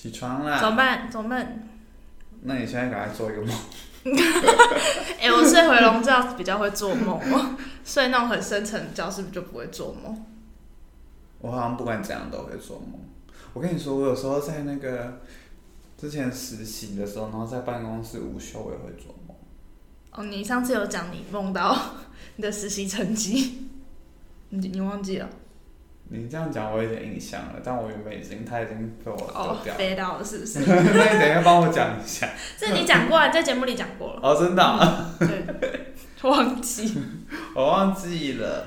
起床怎啦！么办？怎么办？那你现在赶快做一个梦。哎、我睡回笼觉比较会做梦哦，睡那种很深沉的觉是不是就不会做梦？我好像不管怎样都会做梦。我跟你说，我有时候在那个之前实习的时候，然后在办公室午休，我也会做梦。哦，你上次有讲你梦到 你的实习成绩，你你忘记了？你这样讲，我有点印象了，但我原本已经，他已经被我哦丢，掉了。飞到了是不是？那你等一下帮我讲一下。这你讲过了，你在节目里讲过了。哦，真的啊、对，忘记。我忘记了。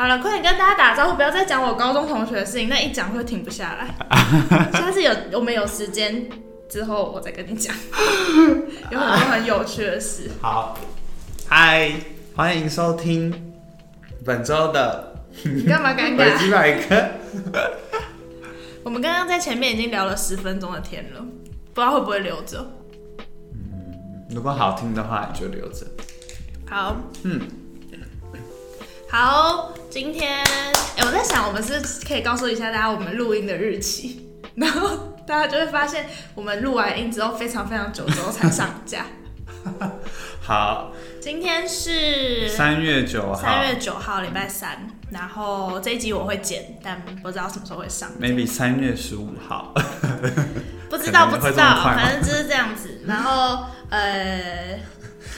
好了，快点跟大家打招呼，不要再讲我高中同学的事情，那一讲会停不下来。下次有我们有时间之后，我再跟你讲，有很多很有趣的事。好，嗨，欢迎收听本周的你干嘛尴尬？百个。我们刚刚在前面已经聊了十分钟的天了，不知道会不会留着。如果好听的话，你就留着。好，嗯，好，今天哎、我在想，我们是可以告诉一下大家我们录音的日期，然后大家就会发现，我们录完音之后非常非常久之后才上架。好，今天是三月九号三月九号，礼拜三。然后这一集我会剪，但不知道什么时候会上。，maybe 三月十五号。不知道，不知道，反正就是这样子。然后呃，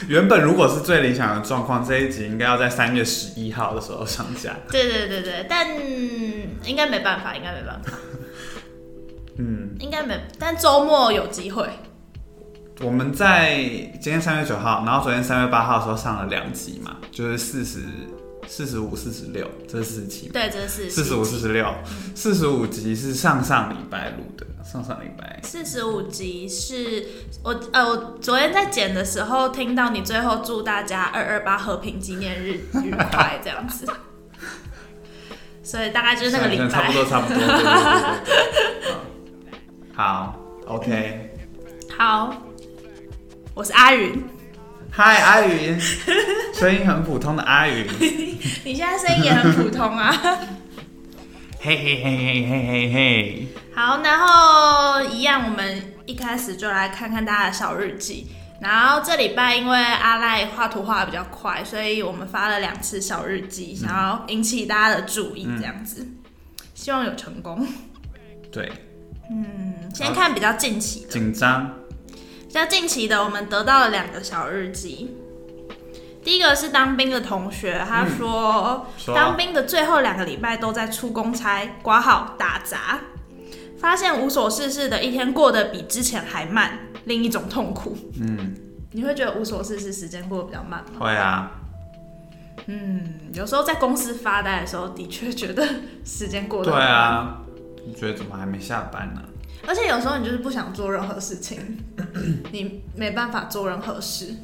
原本如果是最理想的状况，这一集应该要在三月十一号的时候上架。对对对对，但应该没办法，应该没办法，嗯，应该没。但周末有机会。我们在今天三月九号，然后昨天三月八号的时候上了两集嘛，就是四十四十五、四十六，这是四十七。对，这是四十五、四十六，四十五集是上上礼拜录的，上上礼拜。四十五集是我呃，我昨天在剪的时候听到你最后祝大家二二八和平纪念日愉快这样子，所以大概就是那个礼拜。差不多，差不多。好，OK。好，我是阿云，嗨，阿云，声音很普通的阿云。你现在声音也很普通啊。嘿嘿嘿嘿嘿嘿嘿。好，然后一样，我们一开始就来看看大家的小日记。然后这礼拜因为阿赖画图画的比较快，所以我们发了两次小日记，想要引起大家的注意，这样子，希望有成功。对，嗯，先看比较近期的，紧张。比较近期的，我们得到了两个小日记。第一个是当兵的同学，他说，说当兵的最后两个礼拜都在出公差、挂号、打杂，发现无所事事的一天过得比之前还慢，另一种痛苦。嗯，你会觉得无所事事时间过得比较慢吗？会啊。嗯，有时候在公司发呆的时候，的确觉得时间过得对，啊。你觉得怎么还没下班呢？而且有时候你就是不想做任何事情，你没办法做任何事，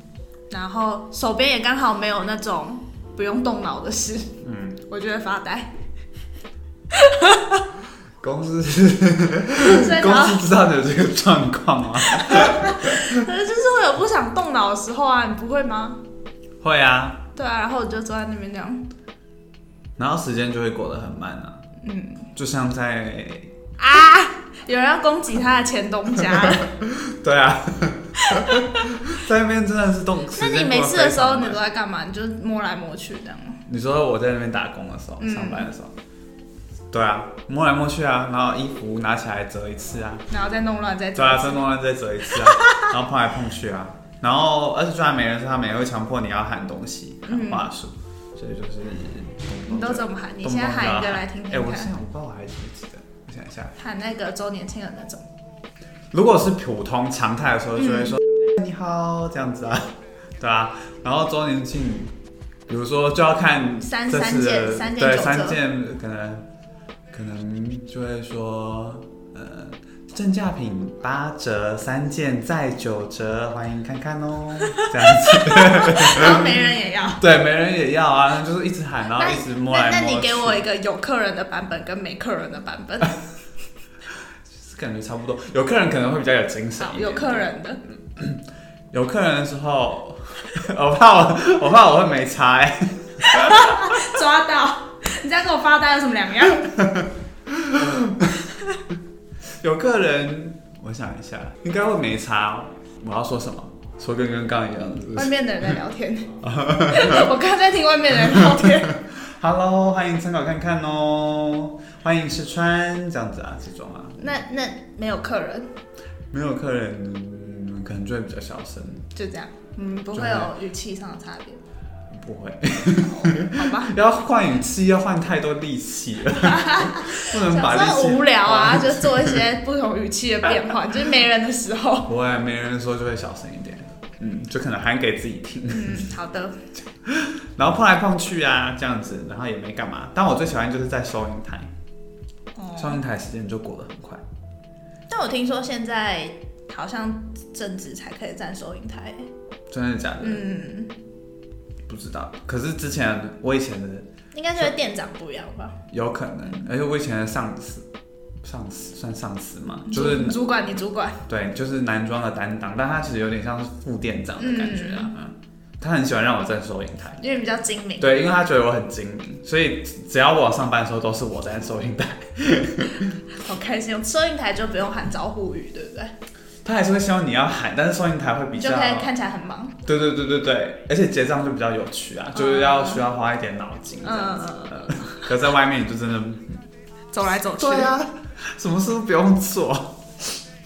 然后手边也刚好没有那种不用动脑的事，嗯，我就会发呆。公司所以然后公司知道你有这个状况吗？可 是就是会有不想动脑的时候啊，你不会吗？会啊。对啊，然后我就坐在那边这样然后时间就会过得很慢啊。嗯就像在啊，有人要攻击他的前东家了。对啊，在那边真的是动。那你没事的时候，你都在干嘛？你就摸来摸去这样吗？你说我在那边打工的时候，嗯上班的时候，对啊，摸来摸去啊，然后衣服拿起来折一次啊，然后再弄乱再折对啊，再弄乱再折一次啊，然后碰来碰去啊，然后而且就算没人说，他们也会强迫你要喊东西、喊话术，所以就是你都怎么喊？你现在动不动就要喊一个来听哎、听看。我想我不知道我还记不记得，我想一下，喊那个周年庆的那种。如果是普通常态的时候，就会说、你好这样子啊，对啊。然后周年庆，比如说就要看三三件三件对三件，可能可能就会说呃。正价品八折，三件再九折，欢迎看看哦。这样子，然后没人也要。对，没人也要啊，就是一直喊，然后一直摸来摸那你给我一个有客人的版本跟没客人的版本，感觉差不多。有客人可能会比较有精神一点，有客人的，有客人的时候，我怕我，我怕我会没差、欸。抓到。你这样跟我发呆有什么两样？有客人，我想一下，应该会没差。我要说什么？说跟跟刚刚一样是是外面的人在聊天，我刚刚在听外面的人聊天。？Hello，欢迎参考看看哦。欢迎试穿，这样子啊，这种啊，那那没有客人，没有客人，嗯可能就会比较小声，就这样，嗯，不会有语气上的差别，不会。好吧？要换语气，要换太多力气了，不能把无聊啊，就做一些不同语气的变换，就是没人的时候。不会，没人的时候就会小声一点，嗯，就可能喊给自己听，嗯，好的。然后碰来碰去啊，这样子，然后也没干嘛。但我最喜欢就是在收银台，收哦，银台时间就过得很快。但我听说现在好像正职才可以站收银台。真的假的？嗯，不知道。可是之前我以前的应该是店长不一样吧？有可能，而且我以前的上司，上司算上司嘛，就是主主管，你主管。对，就是男装的担当，但他其实有点像是副店长的感觉啊。嗯他很喜欢让我站收银台。因为比较精明。对，因为他觉得我很精明，所以只要我上班的时候都是我在收银台，好开心哦！收银台就不用喊招呼语，对不对？他还是会希望你要喊，但是收银台会比就较，可以看起来很忙。对对对对对，而且结账就比较有趣啊，就是要需要花一点脑筋这样子。嗯呃可在外面你就真的，走来走去。对啊，什么事都不用做，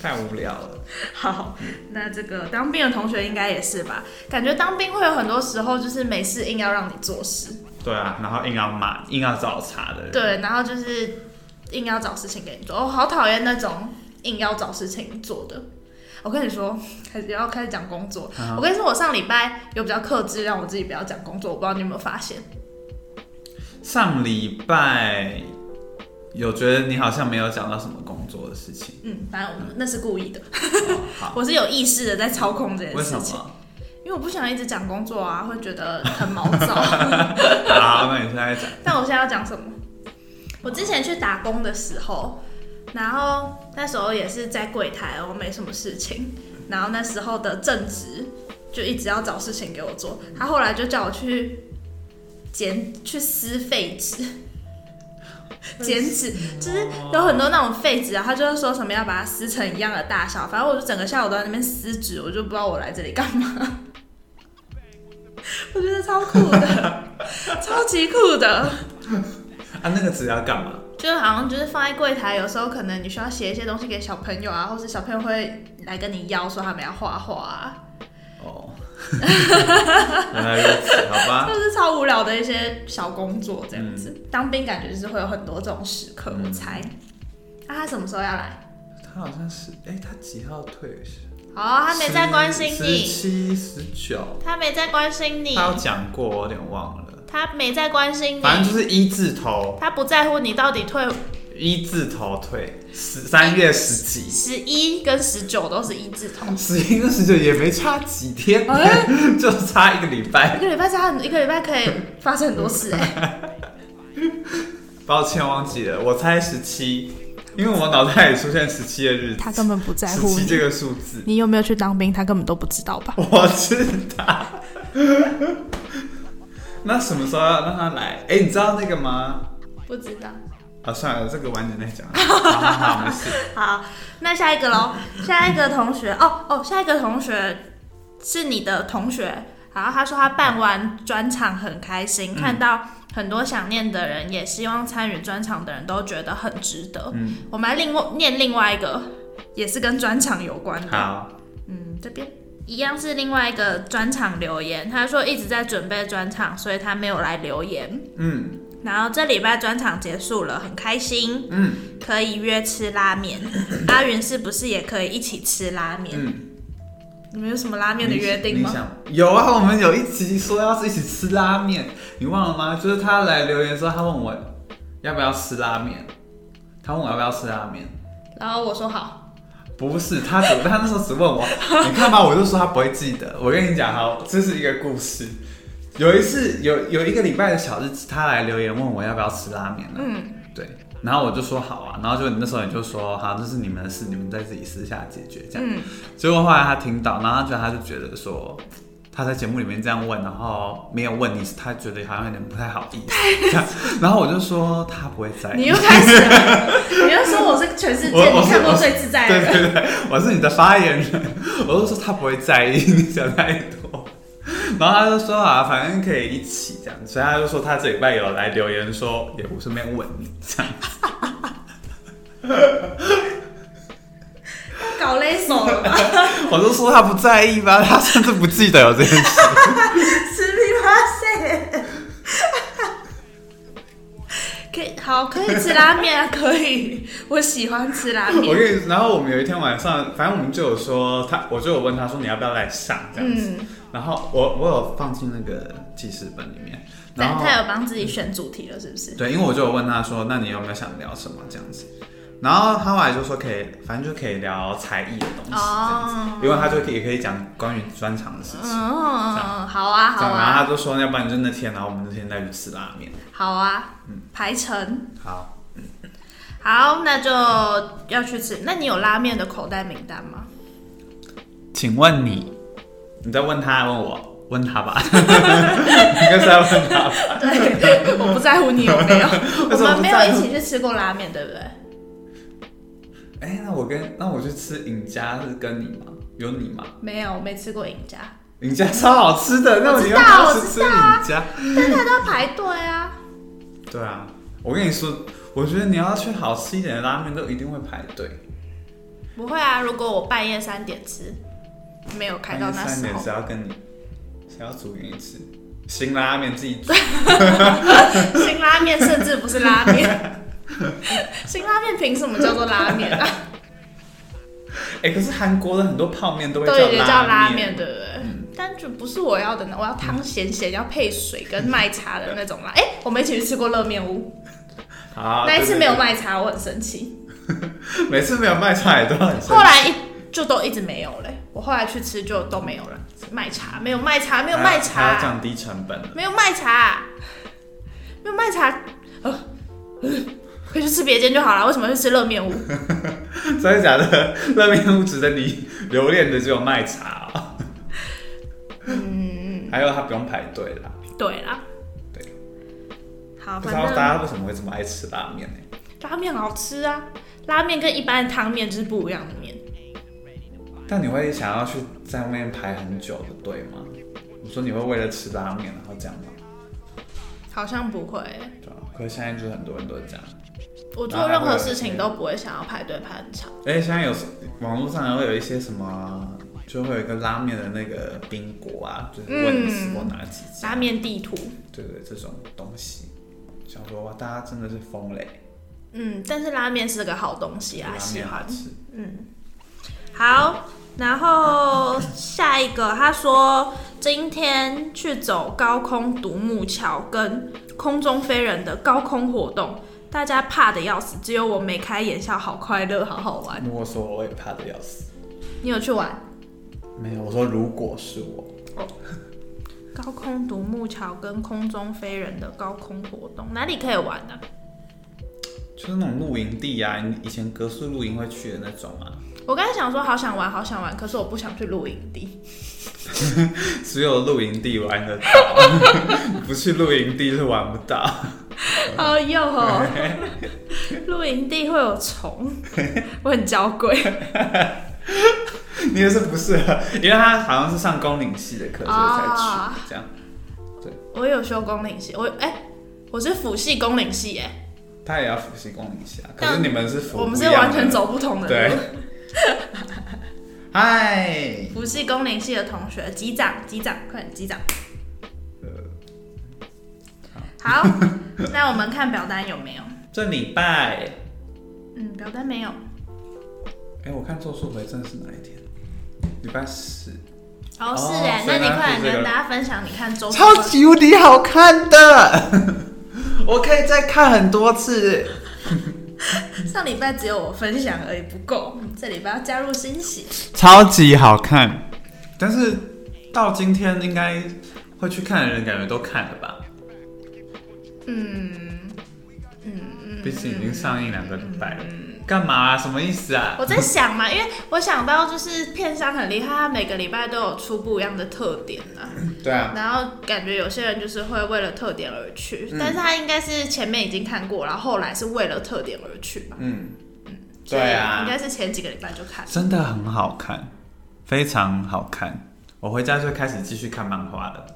太无聊了。好，那这个当兵的同学应该也是吧？感觉当兵会有很多时候就是没事硬要让你做事，对啊，然后硬要骂，硬要找茬的人。对，然后就是硬要找事情给你做。我、好讨厌那种硬要找事情做的。我跟你说，开始要开始讲工作。嗯我跟你说，我上礼拜有比较克制，让我自己不要讲工作。我不知道你有没有发现？上礼拜有觉得你好像没有讲到什么工作的事情，嗯，反正我那是故意的，哦，我是有意识的在操控这件为什事情，么？因为我不想一直讲工作啊，会觉得很毛躁。好，那你现在讲。但我现在要讲什么？我之前去打工的时候，然后那时候也是在柜台，我没什么事情，然后那时候的正职就一直要找事情给我做，他后来就叫我去剪去撕废纸。剪纸就是有很多那种废纸啊，他就是说什么要把它撕成一样的大小，反正我就整个下午都在那边撕纸，我就不知道我来这里干嘛。我觉得超酷的，超级酷的。啊，那个纸要干嘛？就是好像就是放在柜台，有时候可能你需要写一些东西给小朋友啊，或是小朋友会来跟你要说他们要画画啊，哦，原来如此，好吧。就是超无聊的一些小工作这样子。当兵感觉就是会有很多这种时刻，我猜。啊，他什么时候要来？他好像是，哎、他几号退？哦，他没在关心十你，七、十九，他没在关心你他，有讲过，我有点忘了。他没在关心你反正就，是一字头，他不在乎你到底退一字头退，十三月十几，十一跟十九都是一字头，十一跟十九也没差几天，哎 就差一个礼拜一拜。个礼拜差很一个礼拜可以发生很多事 哎、抱歉，忘记了，我猜十七，因为我脑袋里出现十七的日子，他根本不在乎十七这个数字，你有没有去当兵，他根本都不知道吧？我知道。那什么时候要让他来？哎、你知道那个吗？不知道。啊，算了，这个晚点再讲。好好好，没事。好，那下一个喽，下一个同学哦哦，下一个同学是你的同学，然后他说他办完专场很开心，看到很多想念的人，也希望参与专场的人都觉得很值得。嗯，我们来另外念另外一个，也是跟专场有关的。好，嗯，这边一样是另外一个专场留言，他说一直在准备专场，所以他没有来留言。嗯，然后这礼拜专场结束了，很开心，嗯，可以约吃拉面。阿云是不是也可以一起吃拉面？嗯，你们有什么拉面的约定吗？有啊，我们有一集说要是一起吃拉面，你忘了吗？就是他来留言说，他问我要不要吃拉面，他问我要不要吃拉面，然后我说好，不是他只他那时候只问我，你看吧，我就说他不会记得。我跟你讲哈，这是一个故事。有一次有有一个礼拜的小日子，他来留言问我要不要吃拉面了。嗯，对，然后我就说好啊，然后就那时候你就说好，这是你们的事，你们在自己私下解决这样。嗯，结果后来他听到，然后他觉得他就觉得说他在节目里面这样问，然后没有问你，他觉得好像有点不太好意思。这样，然后我就说他不会在意。你又开始了，你又说我是全世界你看过最自在的对。对对，我是你的发言人，我就说他不会在意你想太多。然后他就说啊，反正可以一起这样，所以他就说他这礼拜有来留言说，也不顺便问你这样。搞勒手了吧？我就说他不在意吧，他甚至不记得有这件事。吃米花塞。可以，好，可以吃拉面啊，可以，我喜欢吃拉面我。跟你，然后我们有一天晚上，反正我们就有说他，我就有问他说你要不要来上这样子。嗯，然后我我有放进那个记事本里面，然后他有帮自己选主题了，是不是？对，因为我就有问他说，那你有没有想聊什么这样子？然后他后来就说可以，反正就可以聊才艺的东西这样子，哦因为他就可以也可以讲关于专长的事情。嗯，好啊，好啊，然后他啊，就说，要不然就那天，然后我们那天再去吃拉面。好啊，嗯排程。好，好，那就要去吃。那你有拉面的口袋名单吗？请问你，你在问他，问我，问他吧，应该是在问他吧。对，我不在乎你有没有，我们没有一起去吃过拉面，对不对？哎、那我跟那我去吃尹家是跟你吗？有你吗？没有，我没吃过尹家，尹家超好吃的，那你我知道我要不要去吃知道啊尹家？但他都要排队啊。对啊，我跟你说，我觉得你要去好吃一点的拉面，都一定会排队。不会啊，如果我半夜三点吃，没有开到那时候三年是，要跟你，谁要煮给你吃？新拉面自己煮，新拉面甚至不是拉面，新拉面凭什么叫做拉面啊？哎、可是韩国的很多泡面都会都叫也叫拉拉面，对不对？但就不是我要的呢，我要汤咸咸，要配水跟麦茶的那种啦。哎、我们一起去吃过热面屋，好，那一次没有对麦茶，我很生气。每次没有卖菜都很生气后来一就都一直没有嘞，我后来去吃就都没有了，麦茶没有麦茶，没有麦还要茶，降低成本。没有麦茶，没有麦茶，呃，呃可以去吃别间就好了，为什么去吃热面屋？真的假的？热面屋值得你留恋的只有卖茶、哦。嗯，还有它不用排队啦。对啦，对，好，不知道大家为什么会这么爱吃拉面呢？拉面好吃啊，拉面跟一般的汤面就是不一样的面。但你会想要去在外面排很久的队吗？你说你会为了吃拉面然后这样吗？好像不会，对啊，可是现在就是很多人都是这样。我做任何事情都不会想要排队排很长。而且现在有网络上会有一些什么，就会有一个拉面的那个宾果啊，就是问你吃过哪几家，拉面地图，对对，这种东西，想说哇，大家真的是疯嘞，嗯，但是拉面是个好东西啊，拉喜欢。吃。好，然后下一个他说今天去走高空独木桥跟空中飞人的高空活动，大家怕的要死，只有我眉开眼笑，好快乐，好好玩。如果说我也怕的要死，你有去玩没有，我说如果是我，高空独木桥跟空中飞人的高空活动？哪里可以玩呢、就是那种露营地啊，以前格数露营会去的那种啊，我刚才想说好想玩，好想玩，可是我不想去露营地。只有露营地玩得到，不去露营地是玩不到。好哟哦，露营地会有虫，我很娇贵。你也是不适合，因为他好像是上工领系的课，所以才啊去这样。我有修工领系，我哎、我是辅系工领系哎，他也要辅系工领系啊，可是你们是辅，我们是完全。走不同的对路。嗨，辅系工龄系的同学，击掌击掌，快点击掌。呃好，那我们看表单有没有？这礼拜，嗯，表单没有。哎、我看《咒术回战》是哪一天？礼拜四，哦，是哦哎，那你快点跟大家分享你看周术超级无敌好看的，我可以再看很多次。上礼拜只有我分享而已不够，这礼拜要加入新喜。超级好看，但是到今天应该会去看的人，感觉都看了吧？嗯嗯嗯，毕竟已经上映两个礼拜了。干嘛、啊？什么意思啊？我在想嘛，因为我想到就是片商很厉害，他每个礼拜都有出不一样的特点啊。对啊，然后感觉有些人就是会为了特点而去，但是他应该是前面已经看过，然后后来是为了特点而去吧。嗯，对啊应该是前几个礼拜就看。真的很好看，非常好看。我回家就开始继续看漫画了，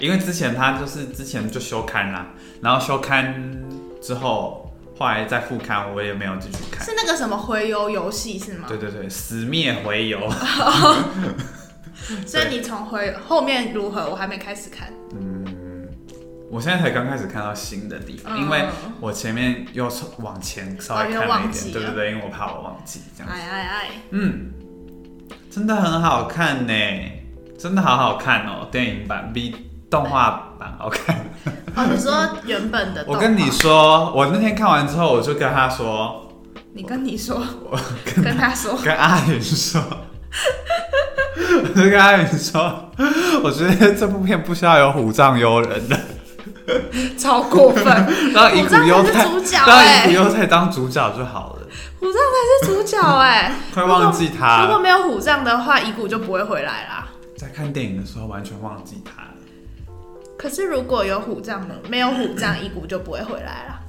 因为之前他就是之前就休刊啦，然后休刊之后，后来再复刊，我也没有继续看。是那个什么回游游戏是吗？对对对，死灭回游，所以你从回后面如何？我还没开始看。嗯我现在才刚开始看到新的地方，嗯因为我前面又往前稍微看了一点，对对对，因为我怕我忘记这样子。哎哎哎，嗯，真的很好看呢，真的好好看哦，电影版比动画版好看。哦，你说原本的我跟你，说，我那天看完之后，我就跟他说，你跟你说，我跟他说，跟阿云说，我就跟阿云说，我觉得这部片不需要有虎杖悠人的，超过分，让乙骨优太，虎杖才是主角让哎乙骨优太当主角就好了。虎杖才是主角哎，快忘记他了，如果没有虎杖的话，乙骨就不会回来啦。在看电影的时候完全忘记他了。可是如果有虎杖呢？没有虎杖，乙骨就不会回来了。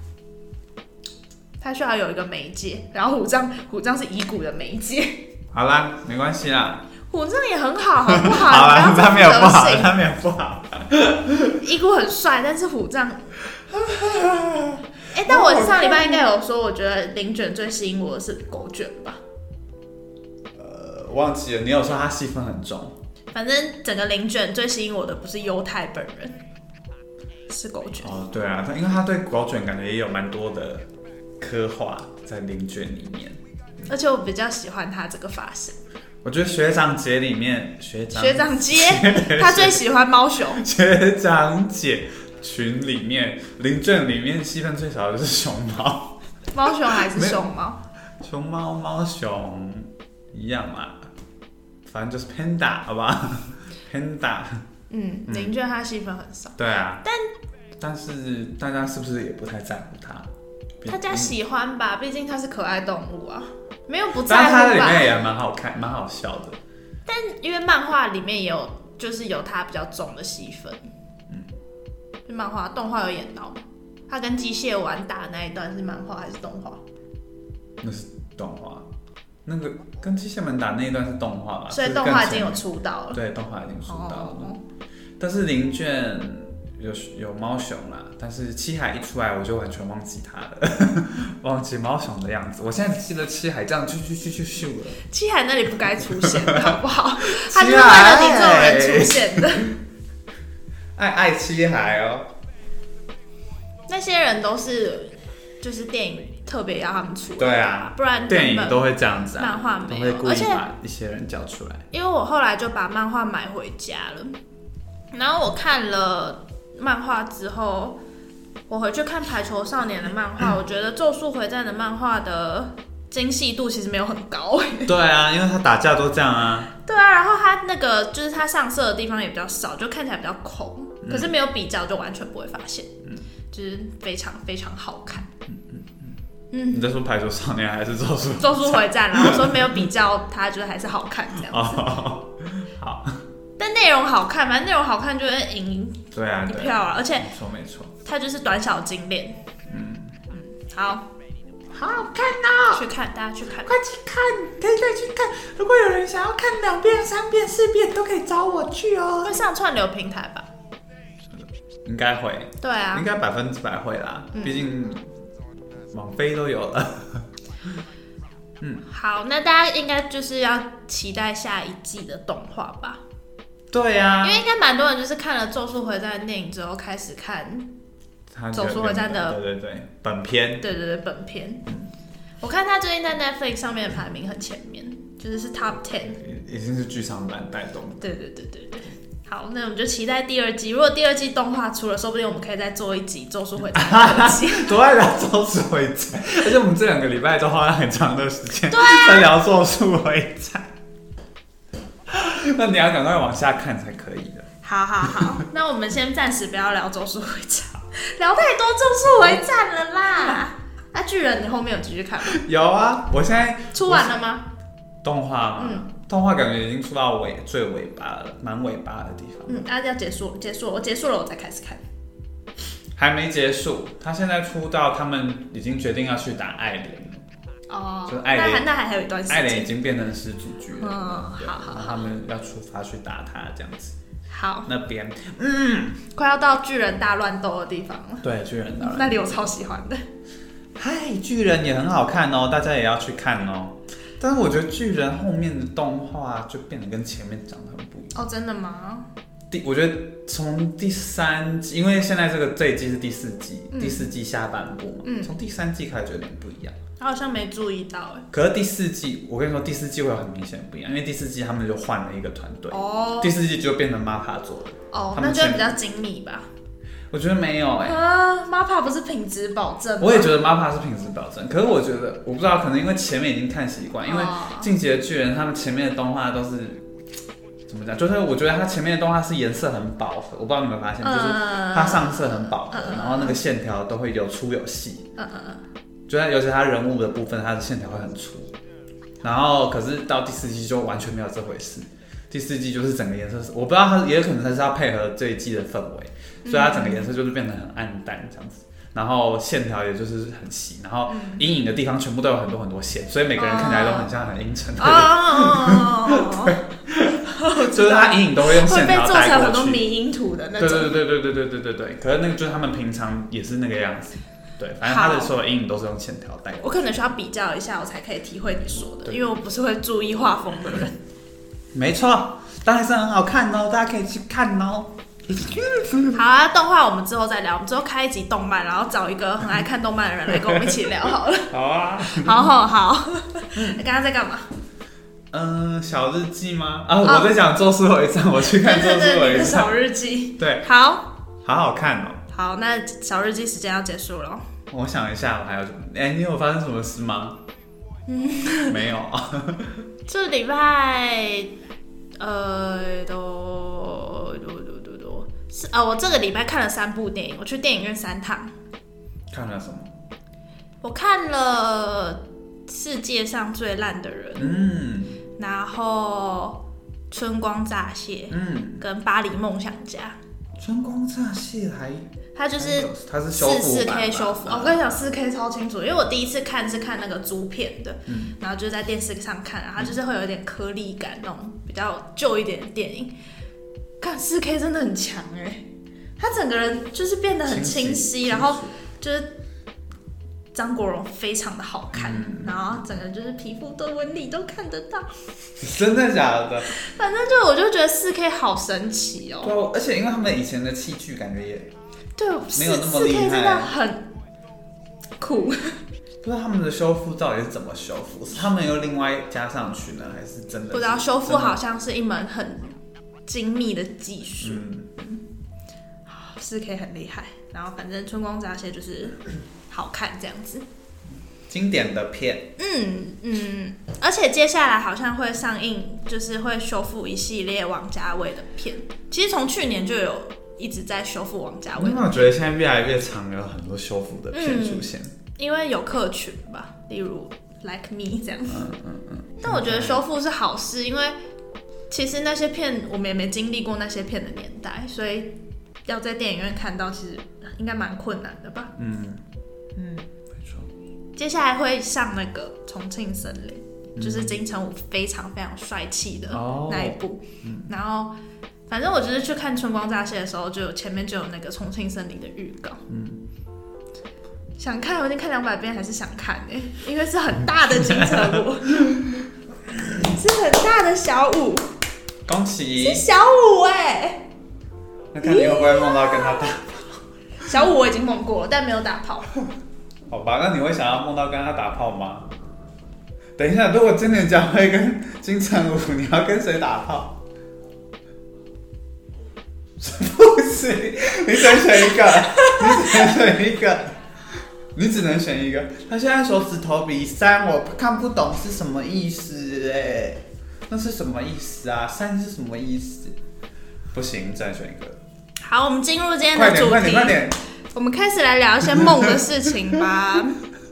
他需要有一个媒介，然后虎杖虎杖是乙骨的媒介，好啦，没关系啦。虎杖也很好，好不好？好啦，你不要他没有不好，他没有不好。行乙骨很帅，但是虎杖，哎、但我上礼拜应该有说，我觉得林卷最吸引我的是狗卷吧。呃，忘记了，你有说他戏份很重。反正整个林卷最吸引我的不是犹太本人，是狗卷。哦，对啊，他因为他对狗卷感觉也有蛮多的刻画在灵卷里面。而且我比较喜欢他这个发型。我觉得学长姐里面，学长学长姐，他最喜欢猫熊。学长姐群里面，林卷里面戏份最少的是熊猫，猫熊还是熊猫？熊猫猫熊一样嘛，反正就是 panda 好吧，panda 嗯，林卷他戏份很少，对啊，但但是大家是不是也不太在乎他？大家喜欢吧，毕竟它是可爱动物啊，没有不在乎是它里面吧。也蛮好看，蛮好笑的。但因为漫画里面也有，就是有他比较重的戏份。嗯，就漫画动画有演到吗？他跟机械玩打的那一段是漫画还是动画？那是动画，那个跟机械门打那一段是动画吧？所以动画已经有出道了。对，动画已经出道了。哦，但是灵卷有有猫熊啦，但是七海一出来我就完全忘记他了，忘记猫熊的样子。我现在只记得七海这样去去去去咻了。七海那里不该出现的好不好？他就是为了你这种人出现的。爱爱七海哦。那些人都是就是电影特别要他们出来，对啊，不然电影都会这样子啊，漫画没有而且把一些人叫出来。因为我后来就把漫画买回家了，然后我看了漫画之后，我回去看《排球少年》的漫画，我觉得《咒术回战》的漫画的精细度其实没有很高。对啊，因为他打架都这样啊。对啊，然后他那个就是他上色的地方也比较少，就看起来比较空，可是没有比较就完全不会发现，就是非常非常好看。你在说排球少年还是咒术？咒术回战啦，我说没有比较，它就是还是好看这样。哦，好，但内容好看，反正内容好看就会赢对啊，对啊，一票啊，而且没错没错。它就是短小精炼。嗯好，好好看哦！去看，大家去看。快去看，可以再去看。如果有人想要看两遍、三遍、四遍，都可以找我去哦。会上串流平台吧？应该会，对啊应，该百分之百会啦，毕竟网飞都有了。嗯好，那大家应该就是要期待下一季的动画吧？对呀、因为应该蛮多人就是看了《咒术回战》的电影之后开始看他走出火车站的对对对，本片对对对，本片。我看他最近在 Netflix 上面的排名很前面，就是是 Top Ten。已已经是剧场版带动。对对对对对。好，那我们就期待第二季。如果第二季动画出了，说不定我们可以再做一集《咒术回战》。多爱聊咒术回战，而且我们这两个礼拜都花了很长的时间在聊咒术回战。那你要赶快往下看才可以的。好好好，那我们先暂时不要聊《咒术回战》，聊太多《咒术回战》了啦。那巨人，你后面有继续看吗？有啊，我现在出完了吗？动画嘛，嗯动画感觉已经出到尾最尾巴了，蛮尾巴的地方，嗯，啊，要结束，结束了，我结束了，我才开始看。还没结束。他现在出到他们已经决定要去打爱莲了，哦就是，爱莲那还那还还有一段时间爱莲已。经变成是主角了。嗯对好好他们要出发去打他这样子。好，那边嗯快要到巨人大乱斗的地方了，对巨人当然，那里我超喜欢的。嗨，巨人也很好看哦，大家也要去看哦。但是我觉得巨人后面的动画就变得跟前面长得很不一样。哦，真的吗？第，我觉得从第三季，因为现在这个这一季是第四季，嗯第四季下半部嘛，嗯从第三季开始就有点不一样。他好像没注意到哎。可是第四季，我跟你说，第四季会有很明显的不一样，因为第四季他们就换了一个团队，哦第四季就变成 MAPPA 做的。哦，他们前那就会比较精密吧。我觉得没有哎、啊，MAPPA 不是品质保证吗？我也觉得 MAPPA 是品质保证，可是我觉得我不知道，可能因为前面已经看习惯，因为哦《进击的巨人》他们前面的动画都是怎么讲？就是我觉得它前面的动画是颜色很饱和，我不知道你有没有发现，就是嗯它上色很饱和然后那个线条都会有粗有细，嗯嗯嗯，就是尤其它人物的部分，它的线条会很粗。然后可是到第四季就完全没有这回事，第四季就是整个颜色是，我不知道它也有可能它是要配合这一季的氛围，所以它整个颜色就是变得很暗淡这样子。然后线条也就是很细，然后阴影的地方全部都有很多很多线，所以每个人看起来都很像很阴沉的人。哦，就是他阴影都会用会被线条做成很多带过去。迷因图的那对种。对对对对对对对对。可是那个就是他们平常也是那个样子。对，反正他的所有阴影都是用线条带我可能需要比较一下，我才可以体会你说的，因为我不是会注意画风的人。没错，当然是很好看哦，大家可以去看哦。好啊，动画我们之后再聊，我们之后开一集动漫，然后找一个很爱看动漫的人来跟我们一起聊好了。好啊。好好好，你刚刚在干嘛？嗯、小日记吗？啊，我在讲《咒术回战》，我去看《咒对对对，你术回战的小》，日记。对，好好好看哦。好，那小日记时间要结束了。我想一下，我还有什么？哎、你有发生什么事吗？嗯，没有。这礼拜，呃，都都都都都是呃，我这个礼拜看了三部电影，我去电影院三趟，看了什么？我看了《世界上最烂的人》，嗯然后《春光乍泄》嗯，跟《巴黎梦想家春光乍泄还》，它就是它是修四四 K 修复。哦我跟你讲，四 K 超清楚，因为我第一次看是看那个租片的，嗯然后就在电视上看，然后就是会有一点颗粒感那种比较旧一点的电影。看四 K 真的很强哎、他整个人就是变得很清晰，然后就是张国荣非常的好看，嗯然后整个就是皮肤的纹理都看得到。真的假的？反正就我就觉得四 K 好神奇哦、对啊，而且因为他们以前的器具感觉也对，没有那么四厉 K 害真的很酷。不知道他们的修复到底是怎么修复，是他们又另外加上去呢，还是真的是？不知道修复好像是一门很精密的技术，嗯，四 K 很厉害。然后反正春光乍泄就是好看这样子。经典的片，嗯嗯，而且接下来好像会上映，就是会修复一系列王家卫的片。其实从去年就有一直在修复王家卫的因为我觉得现在越来越常有很多修复的片出现。因为有客群吧，例如 Like Me 这样。嗯嗯嗯。但我觉得修复是好事，因为其实那些片我们也没经历过那些片的年代，所以要在电影院看到，其实应该蛮困难的吧。嗯，嗯，没错。接下来会上那个《重庆森林》，嗯就是金城武非常非常帅气的哦那一部。然后，反正我就是去看《春光乍泄》的时候，就有前面就有那个《重庆森林》的预告。嗯，想看，我已经看两百遍，还是想看哎、因为是很大的金城武，是很大的小五，恭喜是！小五哎、那看你会不会梦到跟他打？小五我已经梦过了，但没有打炮。好吧，那你会想要梦到跟他打炮吗？等一下，如果今年将会跟金城武，你要跟谁打炮？不行，你只能选一个，你只能选一个，你只能选一个。他现在手指头比三，我看不懂是什么意思哎，那是什么意思啊？三是什么意思？不行，再选一个。好，我们进入今天，的主快点，快题，点！我们开始来聊一些梦的事情吧，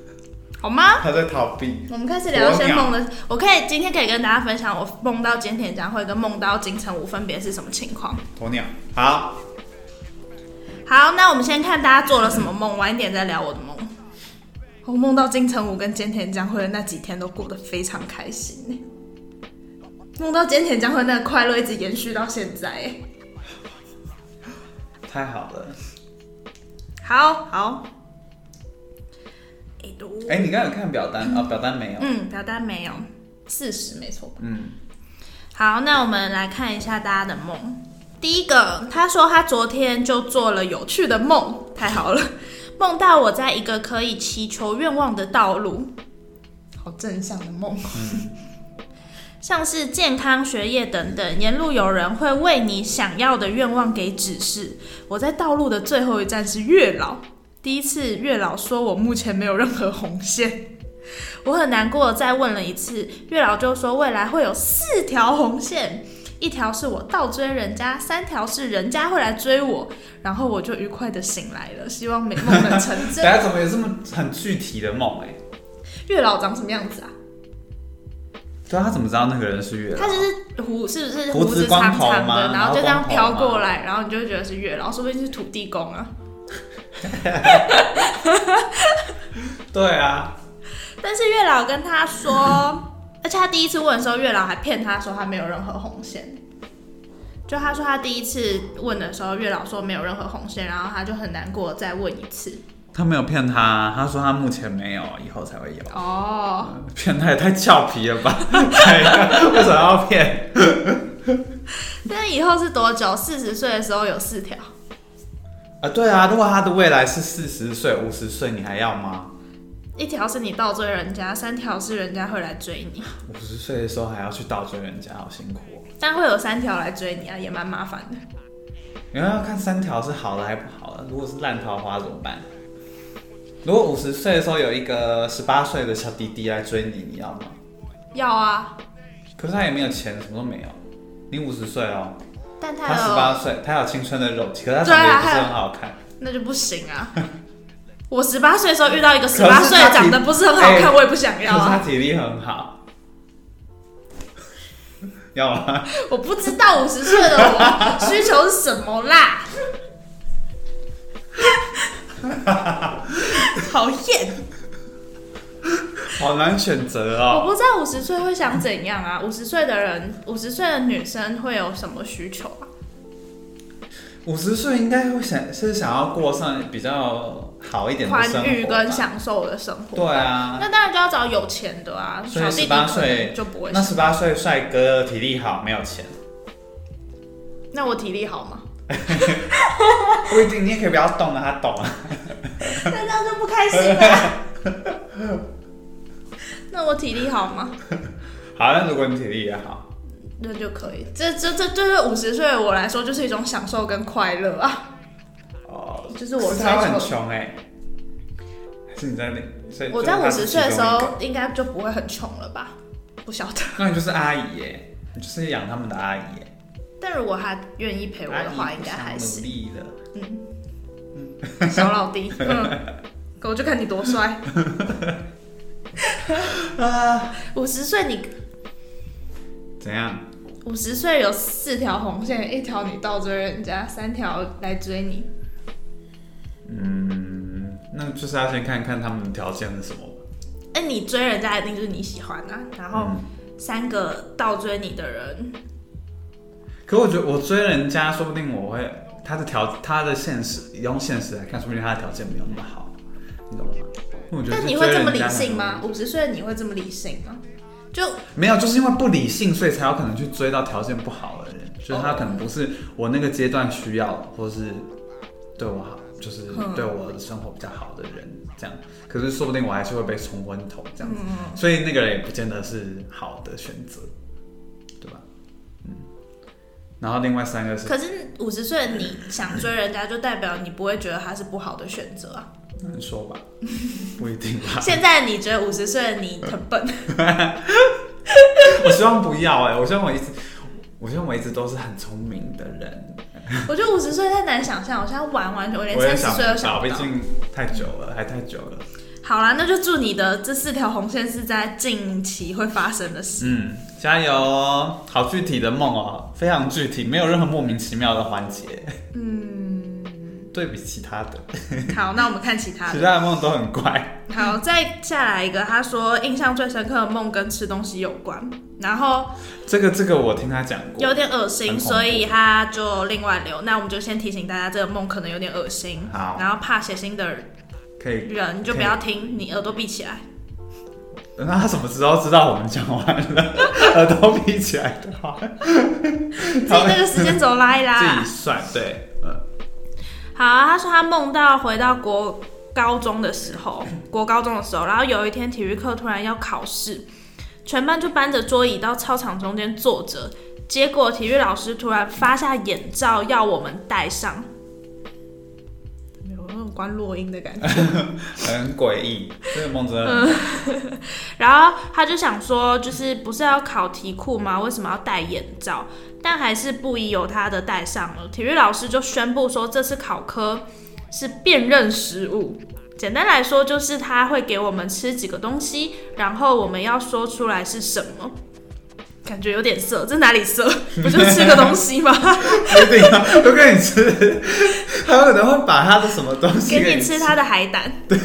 好吗？他在逃避。我们开始聊一些梦的，我可以今天可以跟大家分享我梦到菅田将晖跟梦到金城武分别是什么情况。鸵鸟，好，好，那我们先看大家做了什么梦，晚一点再聊我的梦。我梦到金城武跟菅田将晖的那几天都过得非常开心呢，梦到菅田将晖那个快乐一直延续到现在哎。太好了。好。好。哎、你刚刚有看表单？啊、表单没有？嗯，表单没有，四十没错。吧？嗯，好，那我们来看一下大家的梦。第一个，他说他昨天就做了有趣的梦，太好了，梦到我在一个可以祈求愿望的道路，好正向的梦，像是健康、学业等等，沿路有人会为你想要的愿望给指示。我在道路的最后一站是月老，第一次月老说我目前没有任何红线。我很难过，再问了一次，月老就说未来会有四条红线，一条是我倒追人家，三条是人家会来追我，然后我就愉快的醒来了。希望美梦能成真。大家怎么有这么很具体的梦？哎，月老长什么样子啊？对啊，他怎么知道那个人是月老？他就是胡，是不是胡子子长长的，然后就这样飘过来，然后你就会觉得是月老，说不定是土地公啊。对啊，但是月老跟他说，而且他第一次问的时候，月老还骗他说他没有任何红线。就他说他第一次问的时候，月老说没有任何红线，然后他就很难过，再问一次。他没有骗他，他说他目前没有，以后才会有。哦，骗他也太俏皮了吧？为什么要骗？那以后是多久？四十岁的时候有四条，啊，对啊，如果他的未来是四十岁、五十岁，你还要吗？一条是你倒追人家，三条是人家会来追你，五十岁的时候还要去倒追人家，好辛苦哦。但会有三条来追你啊，也蛮麻烦的。你要看三条是好的还不好的，如果是烂桃花怎么办？如果五十岁的时候有一个十八岁的小弟弟来追你，你要吗？要啊，可是他也没有钱，什么都没有。你五十岁哦，但他十八岁，他有青春的肉体，可是他长得也不是很好看。那就不行啊。我十八岁的时候遇到一个十八岁体长得不是很好看，哎我也不想要可是他啊。体力很好，要吗？我不知道五十岁的我 需求是什么啦。讨厌，好难选择啊。我不知道五十岁会想怎样啊？五十岁的人，五十岁的女生会有什么需求啊？五十岁应该会想是想要过上比较好一点的宽生活裕跟享受的生活。对啊，那当然就要找有钱的啊。所以小弟弟18岁就不会那想。十八岁帅哥体力好，没有钱，那我体力好吗？不一定，你也可以不要动啊，他懂啊。那这样就不开心了。那我体力好吗？好，那如果你体力也好，那就可以。这这这对于五十岁的我来说，就是一种享受跟快乐啊。哦，就是我他很穷哎、还是你在那？所以我在五十岁的时，候，应该就不会很穷了吧？不晓得。那你就是阿姨耶、你就是养他们的阿姨耶、但如果他愿意陪我的话，应该还是努力了。小老弟。嗯，我就看你多帅。啊，五十岁你怎样？五十岁有四条红线，一条你倒追人家，三条来追你。嗯，那就是要先看看他们的条件是什么吧。哎、你追人家一定就是你喜欢啊，然后嗯三个倒追你的人，可我觉得我追人家，说不定我会他的条他的现实用现实来看，说不定他的条件没有那么好，你懂吗？我觉得但你去会这么理性吗？五十岁的你会这么理性吗？就没有，就是因为不理性，所以才有可能去追到条件不好的人，就是他可能不是我那个阶段需要，或是对我好，就是嗯对我的生活比较好的人，这样。可是说不定我还是会被冲昏头这样子，嗯所以那个人也不见得是好的选择。然后另外三个是，可是五十岁的你想追人家，就代表你不会觉得他是不好的选择啊。难说吧，不一定吧。现在你觉得五十岁的你很笨，我希望不要哎、我希望我一直，我希望我一直都是很聪明的人。我觉得五十岁太难想象，我现在完完全我连三十岁都想到。毕竟太久了，还太久了。好啦，那就祝你的这四条红线是在近期会发生的事。嗯，加油哦！好具体的梦哦，非常具体，没有任何莫名其妙的环节。嗯，对比其他的，好，那我们看其他的其。他的梦都很怪。好，再下来一个，他说印象最深刻的梦跟吃东西有关，然后这个这个我听他讲过，有点恶心，所以他就另外留。那我们就先提醒大家，这个梦可能有点恶心。好然后怕血腥的可以。人就不要听，你耳朵闭起来。那他什么时候知道我们讲完了？耳朵闭起来的话，自己那个时间轴拉一拉。自己算对，嗯，好啊，他说他梦到回到国高中的时候，国高中的时候，然后有一天体育课突然要考试，全班就搬着桌椅到操场中间坐着，结果体育老师突然发下眼罩要我们戴上，关落音的感觉。很诡异。这个梦真的 然后他就想说，就是不是要考题库吗？为什么要戴眼罩？但还是不疑有他的戴上了。体育老师就宣布说，这次考科是辨认食物。简单来说，就是他会给我们吃几个东西，然后我们要说出来是什么。感觉有点色，这哪里色？不就吃个东西吗？都给你吃，他有可能会把他的什么东西给你吃吃他的海胆。对，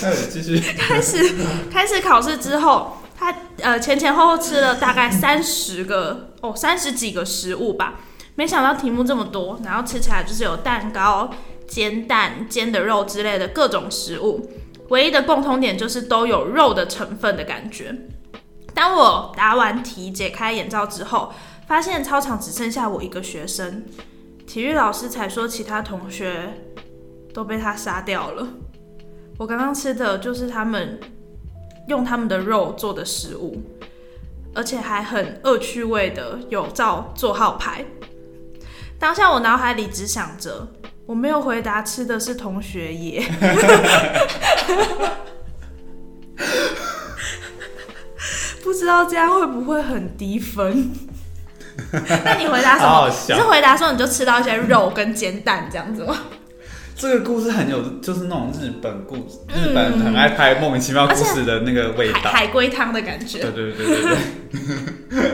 开 始继续。开始开始考试之后，他呃前前后后吃了大概三十个哦三十几个食物吧，没想到题目这么多，然后吃起来就是有蛋糕、煎蛋、煎的肉之类的各种食物，唯一的共通点就是都有肉的成分的感觉。当我答完题、解开眼罩之后，发现操场只剩下我一个学生，体育老师才说其他同学都被他杀掉了。我刚刚吃的就是他们用他们的肉做的食物，而且还很恶趣味的有照做号牌。当下我脑海里只想着，我没有回答吃的是同学耶。不知道这样会不会很低分？那你回答什么？好好你是回答说你就吃到一些肉跟煎蛋这样子吗？这个故事很有，就是那种日本故事，日本很爱拍莫名其妙故事的那个味道。海龟汤的感觉。对对对对对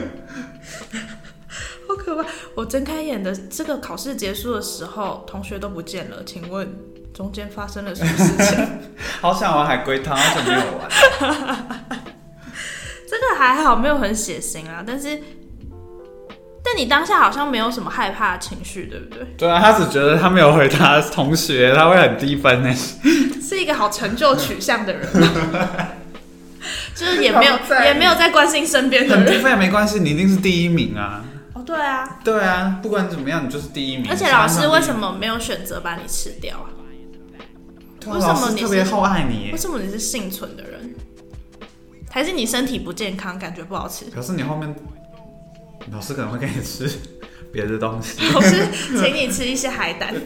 可怕！我睁开眼的这个考试结束的时候，同学都不见了。请问中间发生了什么事情？好想玩海龟汤，好久没有玩。这个还好，没有很血腥啊。但是，但你当下好像没有什么害怕的情绪，对不对？对啊，他只觉得他没有回答同学，他会很低分呢。是一个好成就取向的人，就是也没有在也没有在关心身边的很低人。分也没关系，你一定是第一名啊。哦，对啊。对啊，不管怎么样，你就是第一名。而且老师为什么？么没有选择把你吃掉啊？对啊为什么老师你特别厚爱你耶为？什么你是幸存的人？还是你身体不健康，感觉不好吃？可是你后面老师可能会给你吃别的东西。老师请你吃一些海胆、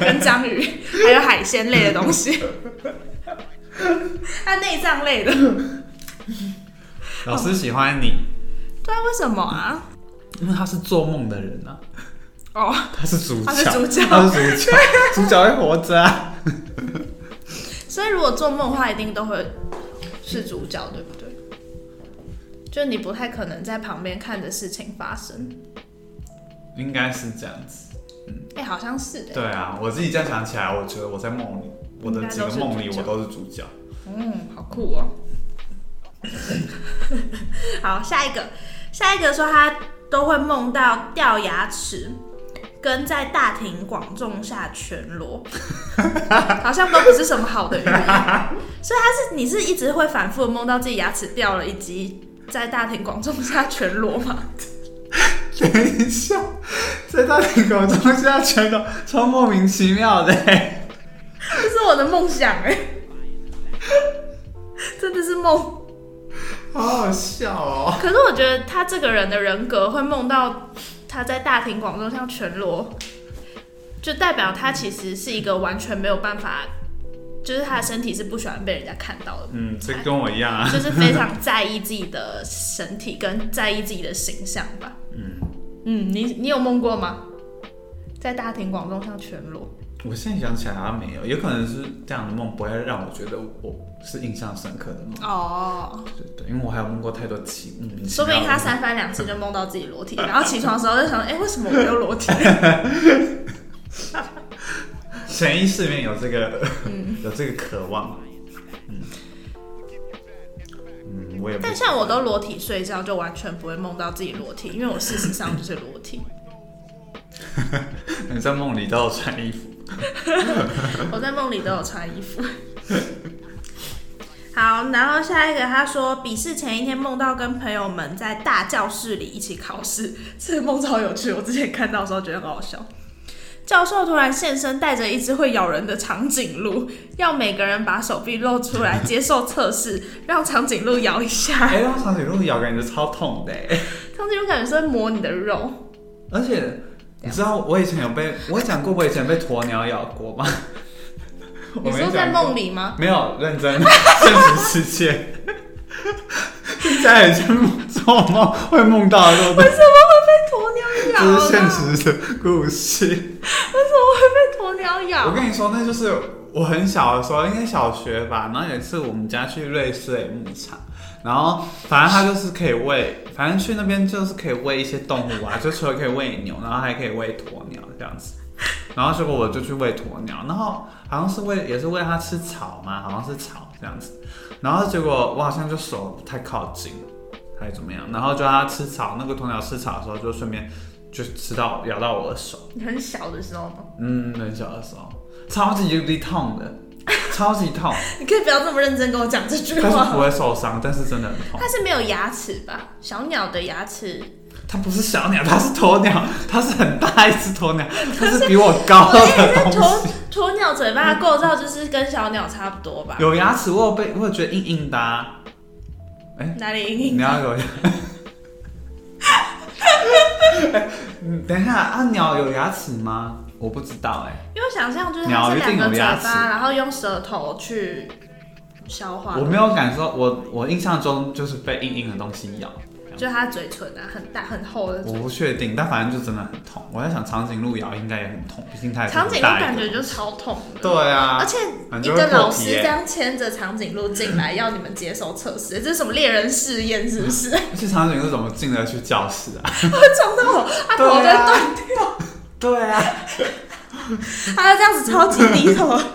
跟章鱼，还有海鲜类的东西，它内脏类的。老师喜欢你，对啊，为什么啊？因为他是做梦的人啊，哦，他是主角，他是主角他是主角，主角会活着啊。所以如果做梦的话，一定都会是主角，对不对？就你不太可能在旁边看着事情发生。应该是这样子。嗯哎、好像是的。对啊，我自己这样想起来，我觉得我在梦里，我的几个梦里我都是主角。嗯，好酷哦。好，下一个，下一个说他都会梦到掉牙齿，跟在大庭广众下全裸，好像都不是什么好的预言。所以他是你是一直会反复的梦到自己牙齿掉了，以及在大庭广众下全裸吗？等一下，在大庭广众下全裸超莫名其妙的欸。这是我的梦想哎，真的是梦。好好笑哦！可是我觉得他这个人的人格会梦到他在大庭广众像全裸，就代表他其实是一个完全没有办法，就是他的身体是不喜欢被人家看到的，嗯，这跟我一样啊。就是非常在意自己的身体跟在意自己的形象吧。嗯，嗯，你你有梦过吗？在大庭广众上全裸？我现在想起来好像没有，有可能是这样的梦不会让我觉得我是印象深刻的梦。哦，对对，因为我还有梦过太多奇莫名其说不定他三番两次就梦到自己裸体，然后起床的时候就想，哎、为什么我没有裸体？潜意识里面有这个、有这个渴望。嗯，嗯，我也不但像我都裸体睡觉，就完全不会梦到自己裸体，因为我事实上就是裸体。你在梦里都有穿衣服。我在梦里都有穿衣服。好，然后下一个他说，笔试前一天梦到跟朋友们在大教室里一起考试，这个梦超有趣。我之前看到的时候觉得很好笑。教授突然现身，带着一只会咬人的长颈鹿，要每个人把手臂露出来接受测试，让长颈鹿咬一下。哎、让长颈鹿咬感觉超痛的欸，长颈鹿感觉是会磨你的肉，而且你知道我以前有被我有讲过我以前被鸵鸟咬过吗？我说在梦里吗？没有认真，现实世界。听起来很像做梦会梦到的，对不对？为什么会被鸵鸟咬呢？这是现实的故事。为什么会被鸵鸟咬？我跟你说，那就是我很小的时候，应该小学吧。然后有一次我们家去瑞士的牧场，然后反正它就是可以喂，反正去那边就是可以喂一些动物啊，就除了可以喂牛，然后还可以喂鸵鸟这样子。然后结果我就去喂鸵鸟，然后好像是喂也是喂它吃草嘛，好像是草这样子。然后结果我好像就手太靠近，还是怎么样，然后就让它吃草，那个鸵鸟吃草的时候就顺便就吃到咬到我的手。你很小的时候吗？嗯，很小的时候，超级无敌痛的，超级痛，你可以不要这么认真跟我讲这句但是不话。会受伤，但是真的很痛它。是没有牙齿吧？小鸟的牙齿，它不是小鸟，它是鸵鸟，它是很大一只鸵鸟，它是比我高的鸵东西。鸵鸟嘴巴的构造就是跟小鸟差不多吧？有牙齿，我有被，我有觉得硬硬的、啊。哪里硬硬你要有，哎，嗯等一下，啊，鸟有牙齿吗？我不知道、哎，因为想象就是它鸟一是两个嘴巴，然后用舌头去消化。我没有感受，我我印象中就是被硬硬的东西咬。就它嘴唇啊，很大很厚的我。不确定，但反正就真的很痛。我在想长颈鹿咬应该也很痛，毕竟它也是长颈鹿感觉就超痛的。对啊，而且一个老师这样牵着长颈鹿进来，要你们接受测试，这是什么猎人试验是不是？而且长颈鹿怎么进得去教室啊？会撞到我，它头就会对啊断掉，对啊，他就这样子超级低头进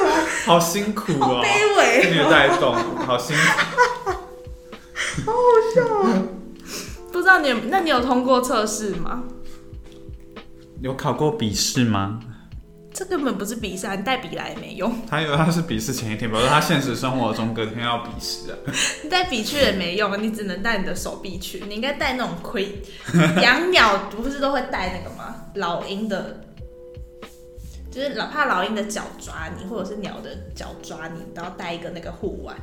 来，好辛苦好哦，卑微，虐待动物，好辛苦。好好笑哦。不知道你有，那你有通过测试吗？有考过笔试吗？这根本不是比赛，你带笔来也没用，他以为他是笔试前一天，比如说他现实生活中隔天要笔试啊。你带笔去也没用，你只能带你的手臂去。你应该带那种盔，养鸟不是都会带那个吗？老鹰的，就是老怕老鹰的脚抓你，或者是鸟的脚抓你，都要带一个那个护腕。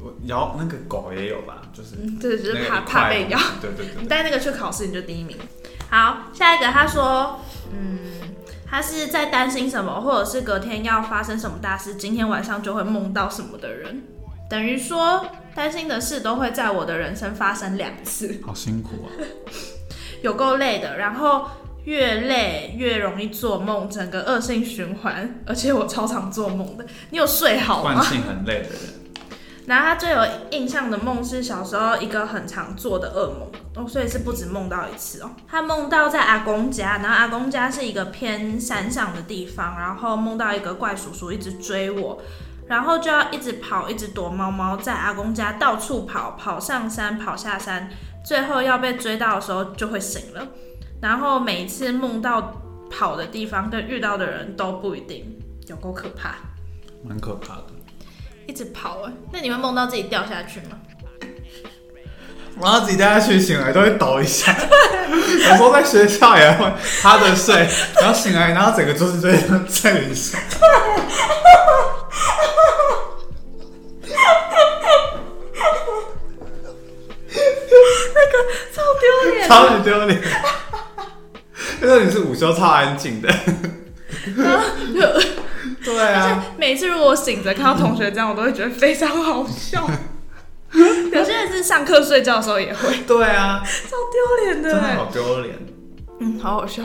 我咬那个狗也有吧，就是嗯，对，就是怕怕被咬。对对对你带那个去考试，你就第一名。好，下一个他说，嗯，他是在担心什么，或者是隔天要发生什么大事，今天晚上就会梦到什么的人，等于说担心的事都会在我的人生发生两次，好辛苦啊。有够累的。然后越累越容易做梦，整个恶性循环，而且我超常做梦的。你有睡好吗？惯性很累的人，然后他最有印象的梦是小时候一个很常做的噩梦，哦，所以是不止梦到一次哦。他梦到在阿公家，然后阿公家是一个偏山上的地方，然后梦到一个怪叔叔一直追我，然后就要一直跑，一直躲猫猫，在阿公家到处跑，跑上山，跑下山，最后要被追到的时候就会醒了。然后每一次梦到跑的地方跟遇到的人都不一定，有够可怕。蛮可怕的。一直跑哎、那你会梦到自己掉下去吗？然后自己掉下去醒来都会抖一下，有时候在学校也会趴着睡，然后醒来，然后整个就是这样震一下。超丢脸。超级丢脸。因为你是午休超安静的，对啊，每次如果我醒着看到同学这样，我都会觉得非常好笑。有些人是上课睡觉的时候也会，对啊，超丢脸的欸。真的好丢脸。嗯，好好笑。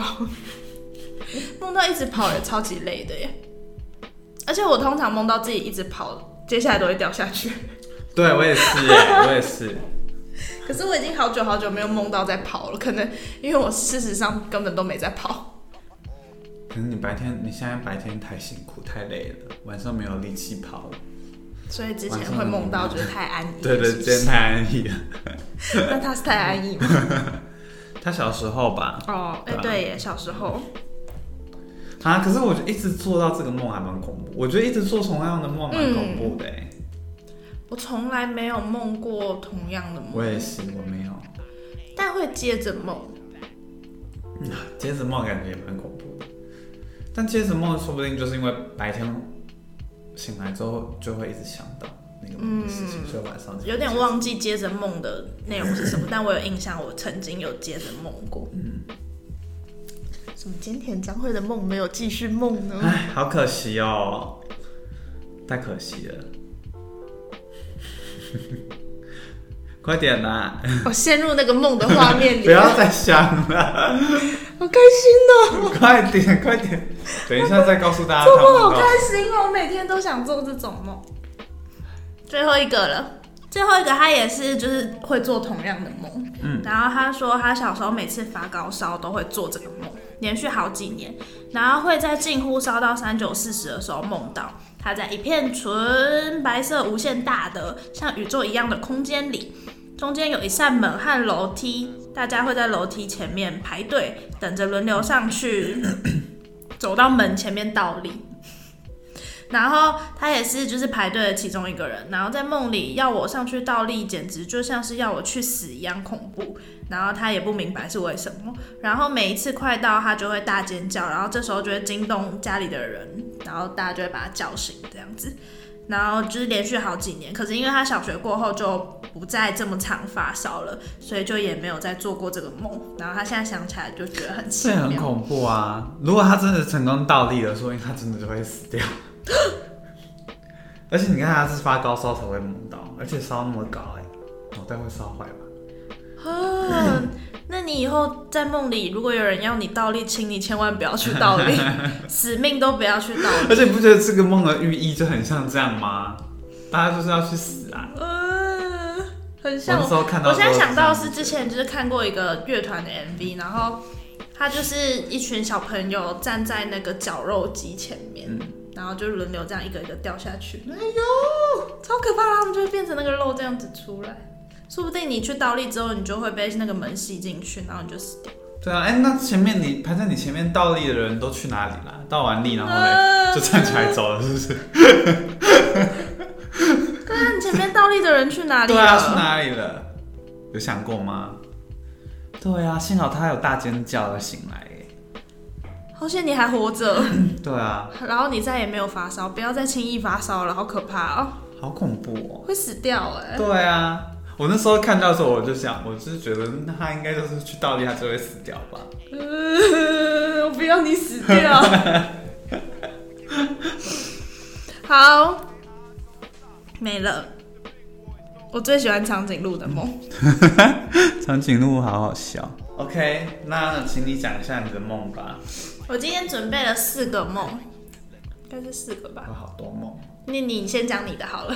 梦到一直跑也超级累的耶，而且我通常梦到自己一直跑，接下来都会掉下去。对我也是耶，我也是。可是我已经好久好久没有梦到在跑了，可能因为我事实上根本都没在跑。可能你白天，你现在白天太辛苦太累了，晚上没有力气跑了。所以之前会梦到就是太安逸。对对，是不是今天太安逸了。那他是太安逸吗？他小时候吧，哦，哎、对耶，小时候。啊，可是我就一直做到这个梦还蛮恐怖。我觉得一直做同样的梦蛮恐怖的哎。我从来没有梦过同样的梦，我也是，我没有。但会接着梦。接着梦感觉也蛮恐怖的，但接着梦说不定就是因为白天醒来之后就会一直想到那个梦的事情，所以晚上有点忘记接着梦的内容是什么，但我有印象，我曾经有接着梦过。嗯，什么菅田将晖的梦没有继续梦呢？哎，好可惜哦，太可惜了。快点啦！我陷入那个梦的画面里，不要再想了，好开心哦！快点，快点！等一下再告诉大家做梦好开心哦，我每天都想做这种梦。最后一个了，最后一个他也是就是会做同样的梦，嗯，然后他说他小时候每次发高烧都会做这个梦，连续好几年，然后会在近乎烧到三九四十的时候梦到它在一片纯白色、无限大的像宇宙一样的空间里，中间有一扇门和楼梯，大家会在楼梯前面排队，等着轮流上去，走到门前面倒立。然后他也是就是排队的其中一个人，然后在梦里要我上去倒立，简直就像是要我去死一样恐怖。然后他也不明白是为什么，然后每一次快到他就会大尖叫，然后这时候就会惊动家里的人，然后大家就会把他叫醒这样子。然后就是连续好几年，可是因为他小学过后就不再这么。常发烧了，所以就也没有再做过这个梦。然后他现在想起来就觉得很奇这。很恐怖啊！如果他真的成功倒立了，说明他真的就会死掉。而且你看他是发高烧才会梦到，而且烧那么高哎、脑袋会烧坏吧？啊，那你以后在梦里，如果有人要你倒立，请你千万不要去倒立，死命都不要去倒立。而且你不觉得这个梦的寓意就很像这样吗？大家就是要去死啊！呃，很像我现在想到是之前就是看过一个乐团的 MV，然后他就是一群小朋友站在那个绞肉机前面，嗯然后就轮流这样一个一个掉下去，哎呦，超可怕！他们就会变成那个肉这样子出来。说不定你去倒立之后，你就会被那个门吸进去，然后你就死掉。对啊，哎、那前面你排在你前面倒立的人都去哪里了？倒完立然后呢，呃就站起来走了，是不是？对啊，你前面倒立的人去哪里了？对啊，去哪里了？有想过吗？对啊，幸好他有大尖叫而醒来耶。好险你还活着，对啊，然后你再也没有发烧，不要再轻易发烧了，好可怕哦，好恐怖哦。会死掉哎、对啊，我那时候看到的时候，我就想，我就是觉得他应该就是去倒立，他就会死掉吧。呃，我不要你死掉。好，没了。我最喜欢长颈鹿的梦。长颈鹿好好笑。OK，那请你讲一下你的梦吧。我今天准备了四个梦，应该是四个吧有。好多梦。那你先讲你的好了。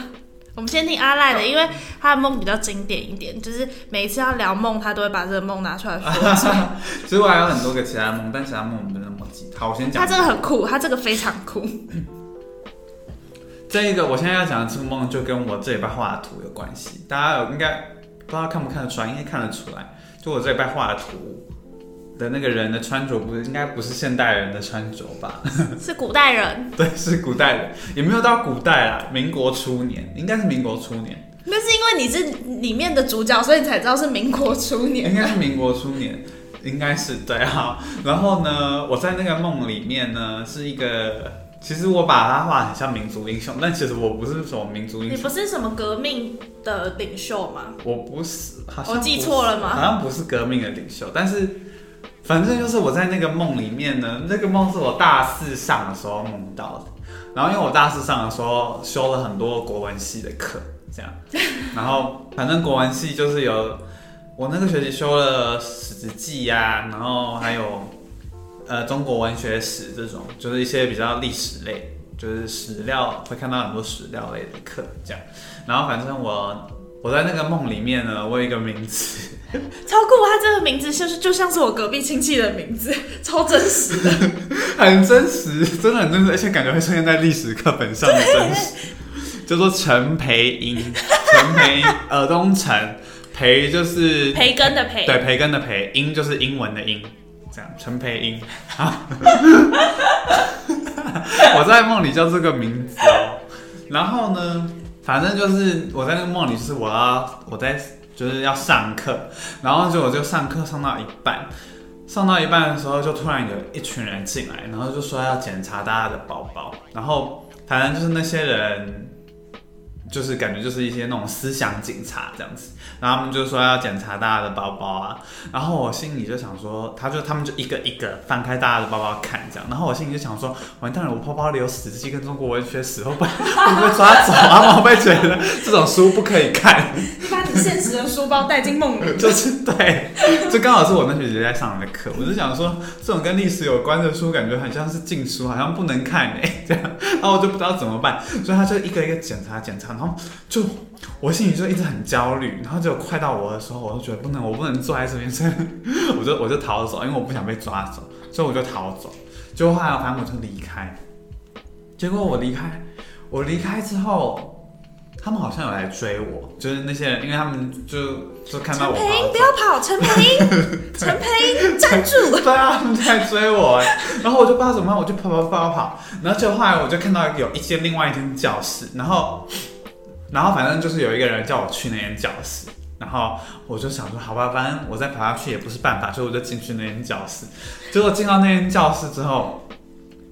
我们先听阿赖的，因为他的梦比较经典一点，就是每一次要聊梦，他都会把这个梦拿出来说。其实我还有很多个其他梦，但其他梦我不那么记。好，我先讲。他这个很酷，他这个非常酷。这一个我现在要讲的这个梦，就跟我这礼拜画的图有关系。大家有应该不知道看不看得出来，应该看得出来。就我这礼拜画的图的那个人的穿着，不是应该不是现代人的穿着吧？是古代人，对，是古代人，也没有到古代啦，民国初年，应该是民国初年。那是因为你是里面的主角，所以你才知道是民国初年应。该是民国初年，应该是对啊。然后呢，我在那个梦里面呢，是一个，其实我把他画得很像民族英雄，但其实我不是什么民族英雄你不，是什么革命的领袖吗？我不是，好像我记错了吗好像不是革命的领袖，但是反正就是我在那个梦里面呢，那个梦是我大四上的时候梦到的。然后因为我大四上的时候修了很多国文系的课，这样，然后反正国文系就是有我那个学期修了《史子记》呀，然后还有呃中国文学史这种，就是一些比较历史类，就是史料会看到很多史料类的课这样。然后反正我我在那个梦里面呢，我有一个名字，超酷！他这个名字就是就像是我隔壁亲戚的名字，超真实的。很真实，真的很真实，而且感觉会出现在历史课本上的真实，叫做陈培英，陈培英，尔东陈，培就是培根的培，对，培根的培，英就是英文的英，这样陈培英啊。我在梦里叫这个名字哦，然后呢，反正就是我在那个梦里，就是我要我在就是要上课，然后就我就上课上到一半，上到一半的时候，就突然有一群人进来，然后就说要检查大家的包包，然后反正就是那些人。就是感觉就是一些那种思想警察这样子，然后他们就说要检查大家的包包啊，然后我心里就想说，他就他们就一个一个翻开大家的包包看这样，然后我心里就想说，完蛋了，我包包里有史记跟中国文学史，会不会会不会抓走啊？我被觉得这种书不可以看？把你现实的书包带进梦里。就是对，这刚好是我那学期在上的课，我就想说，这种跟历史有关的书，感觉很像是禁书，好像不能看哎、这样，然后我就不知道怎么办，所以他就一个一个检查检查，然后就我心里就一直很焦虑，然后就快到我的时候，我就觉得不能，我不能坐在这边，所以 我就我就逃走，因为我不想被抓走，所以我就逃走，结果后来反正我就离开，结果我离开，我离开之后。他们好像有来追我，就是那些人，因为他们就就看到我陈培英，不要跑！陈培英，陈培英，站住！对啊，他们在追我，然后我就不知道怎么办，我就跑跑跑跑跑，然后就后来我就看到有一间另外一间教室，然后然后反正就是有一个人叫我去那间教室，然后我就想说好吧，反正我再跑下去也不是办法，所以我就进去那间教室。结果进到那间教室之后，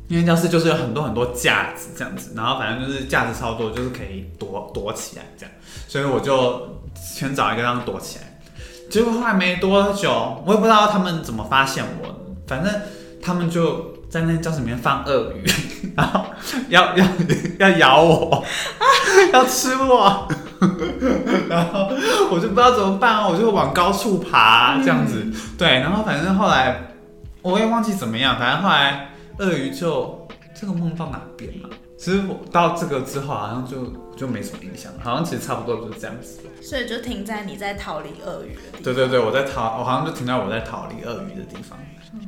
那间教室就是有很多很多架子这样子，然后反正就是架子超多，就是可以躲躲起来这样，所以我就先找一个地方躲起来。结果后来没多久，我也不知道他们怎么发现我，反正他们就在那教室里面放鳄鱼，然后要 要要咬我，要吃我，然后我就不知道怎么办啊，我就往高处爬这样子，对，然后反正后来我也忘记怎么样，反正后来鳄鱼就这个梦到哪边了、其实我到这个之后好像就就没什么印象了，好像其实差不多就是这样子。所以就停在你在逃离鳄鱼的地方。对对对，我在逃，我好像就停在我在逃离鳄鱼的地方，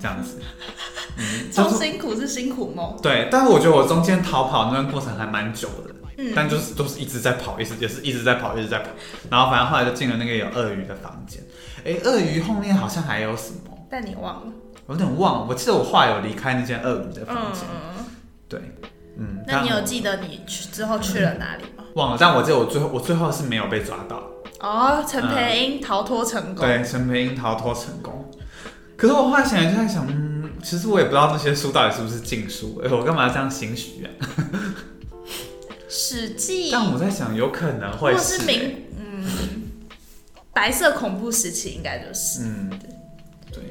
这样子。嗯，超辛苦是辛苦梦。对，但是我觉得我中间逃跑那段过程还蛮久的，嗯但就是都是一直在跑，一直也是一直在跑，一直在跑。然后反正后来就进了那个有鳄鱼的房间。哎，鳄鱼后面好像还有什么，但你忘了。我有点忘了。我记得我画有离开那间鳄鱼的房嗯间。嗯。对，嗯。那你有记得你去之后去了哪里吗？忘了？但我记得我最后我最后是没有被抓到。哦，陈培英逃脱成功。对，陈培英逃脱成功。可是我后来想一下，想，嗯，其实我也不知道那些书到底是不是禁书，哎，我干嘛这样心虚啊？史记，但我在想，有可能或会欸是明，嗯，白色恐怖时期应该就是。嗯，对，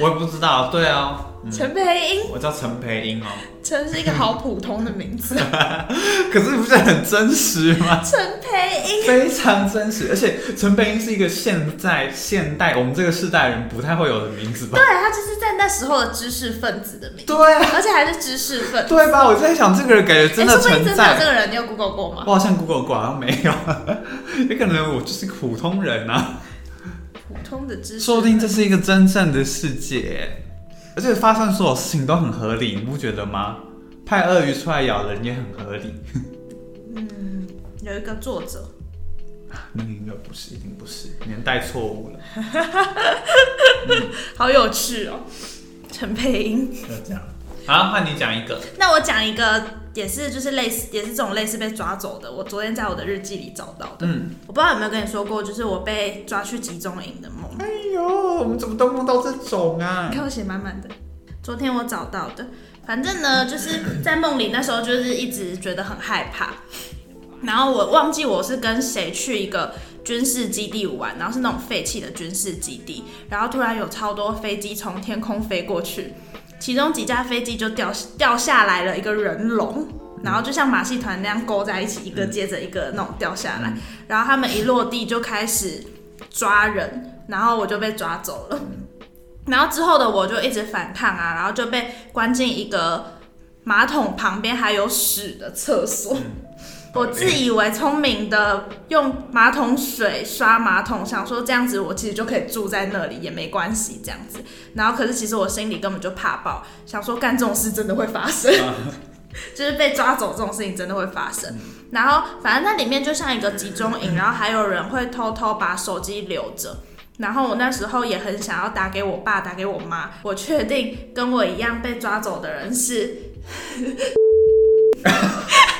我也不知道，对啊，嗯，陈培英。我叫陈培英哦，陈是一个好普通的名字，可是不是很真实吗？陈培英。非常真实，而且陈培英是一个现在现代我们这个世代人不太会有的名字吧对？他就是在那时候的知识分子的名字，对啊，而且还是知识分子。对吧？我在想，这个人感觉真哎，的存在。真的有这个人，你有 Google 过吗？我好像 Google 过，好像没有，也可能我就是个普通人啊。普通的知识，说不定这是一个真正的世界，而且发生所有事情都很合理，你不觉得吗？派鳄鱼出来咬人也很合理，嗯，有一个作者，那个应该不是，一定不是，年代错误了，好有趣哦，陈佩英。就这样。好，换你讲一个，那我讲一个也是就是类似也是这种类似被抓走的。我昨天在我的日记里找到的，嗯，我不知道有没有跟你说过，就是我被抓去集中营的梦。哎呦，我们怎么都梦到这种啊你？看我写满满的，昨天我找到的。反正呢，就是在梦里那时候就是一直觉得很害怕，然后我忘记我是跟谁去一个军事基地玩，然后是那种废弃的军事基地，然后突然有超多飞机从天空飞过去，其中几架飞机就掉掉下来了一个人龙。然后就像马戏团那样勾在一起，一个接着一个那种掉下来，然后他们一落地就开始抓人，然后我就被抓走了。然后之后的我就一直反抗啊，然后就被关进一个马桶旁边还有屎的厕所。我自以为聪明的用马桶水刷马桶，想说这样子我其实就可以住在那里也没关系这样子。然后可是其实我心里根本就怕爆，想说干这种事真的会发生，就是被抓走这种事情真的会发生。然后反正那里面就像一个集中营，然后还有人会偷偷把手机留着。然后我那时候也很想要打给我爸，打给我妈。我确定跟我一样被抓走的人是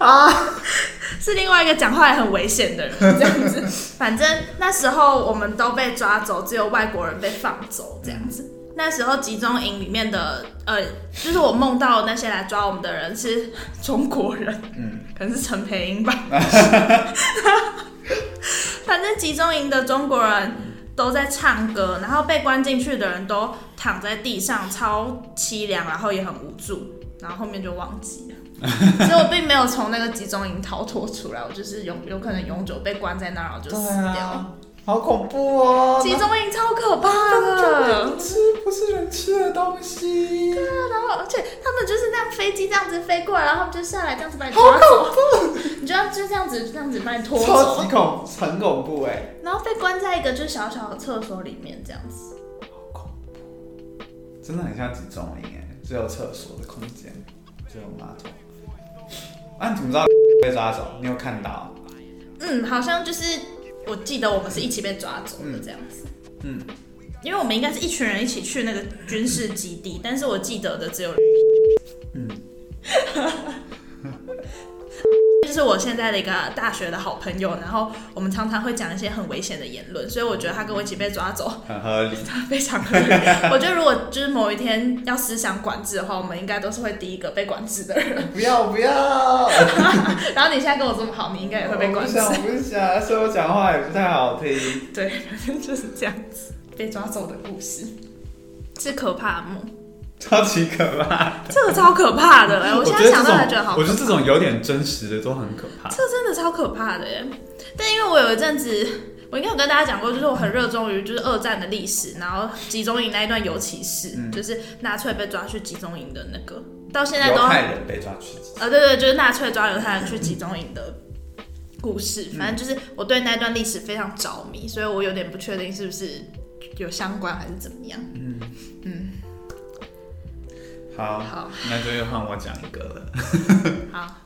啊，是另外一个讲话也很危险的人，这样子。反正那时候我们都被抓走，只有外国人被放走，这样子。那时候集中营里面的，呃，就是我梦到的那些来抓我们的人是中国人，嗯，可能是陈培英吧。反正集中营的中国人都在唱歌，然后被关进去的人都躺在地上，超凄凉，然后也很无助，然后后面就忘记了。所以我并没有从那个集中营逃脱出来，我就是永有可能永久被关在那儿，然后就死掉。啊，好恐怖哦！集中营超可怕的，吃不是人吃的东西，对啊然后而且他们就是那样飞机这样子飞过来，然后他们就下来这样子把你好抓走，恐怖，你就要就这样子这样子把你拖超级，恐，很恐怖哎，然后被关在一个就是小小的厕所里面这样子。好恐怖，真的很像集中营哎，只有厕所的空间，只有马桶。啊，你怎么知道被抓走？你有看到？嗯，好像就是我记得我们是一起被抓走的这样子。嗯，因为我们应该是一群人一起去那个军事基地，但是我记得的只有，嗯，就是我现在的一个大学的好朋友，然后我们常常会讲一些很危险的言论，所以我觉得他跟我一起被抓走，很合理。他 非常合理。我觉得如果就是某一天要思想管制的话，我们应该都是会第一个被管制的人。不 要不要！然后你现在跟我这么好，你应该也会被管制。我不想不想，所以我讲话也不太好听。对，反正就是这样子，被抓走的故事是可怕的梦，超级可怕。这个超可怕的哎！我现在想到还觉得好可怕。我觉得这种有点真实的都很可怕。这真的超可怕的耶！但因为我有一阵子，我应该有跟大家讲过，就是我很热衷于就是二战的历史，然后集中营那一段尤其是，嗯就是纳粹被抓去集中营的那个，到现在都犹太人被抓去，呃，对对，就是纳粹抓犹太人去集中营的故事。反正就是我对那段历史非常着迷，所以我有点不确定是不是有相关还是怎么样。好，好那就又换我讲一个了。好，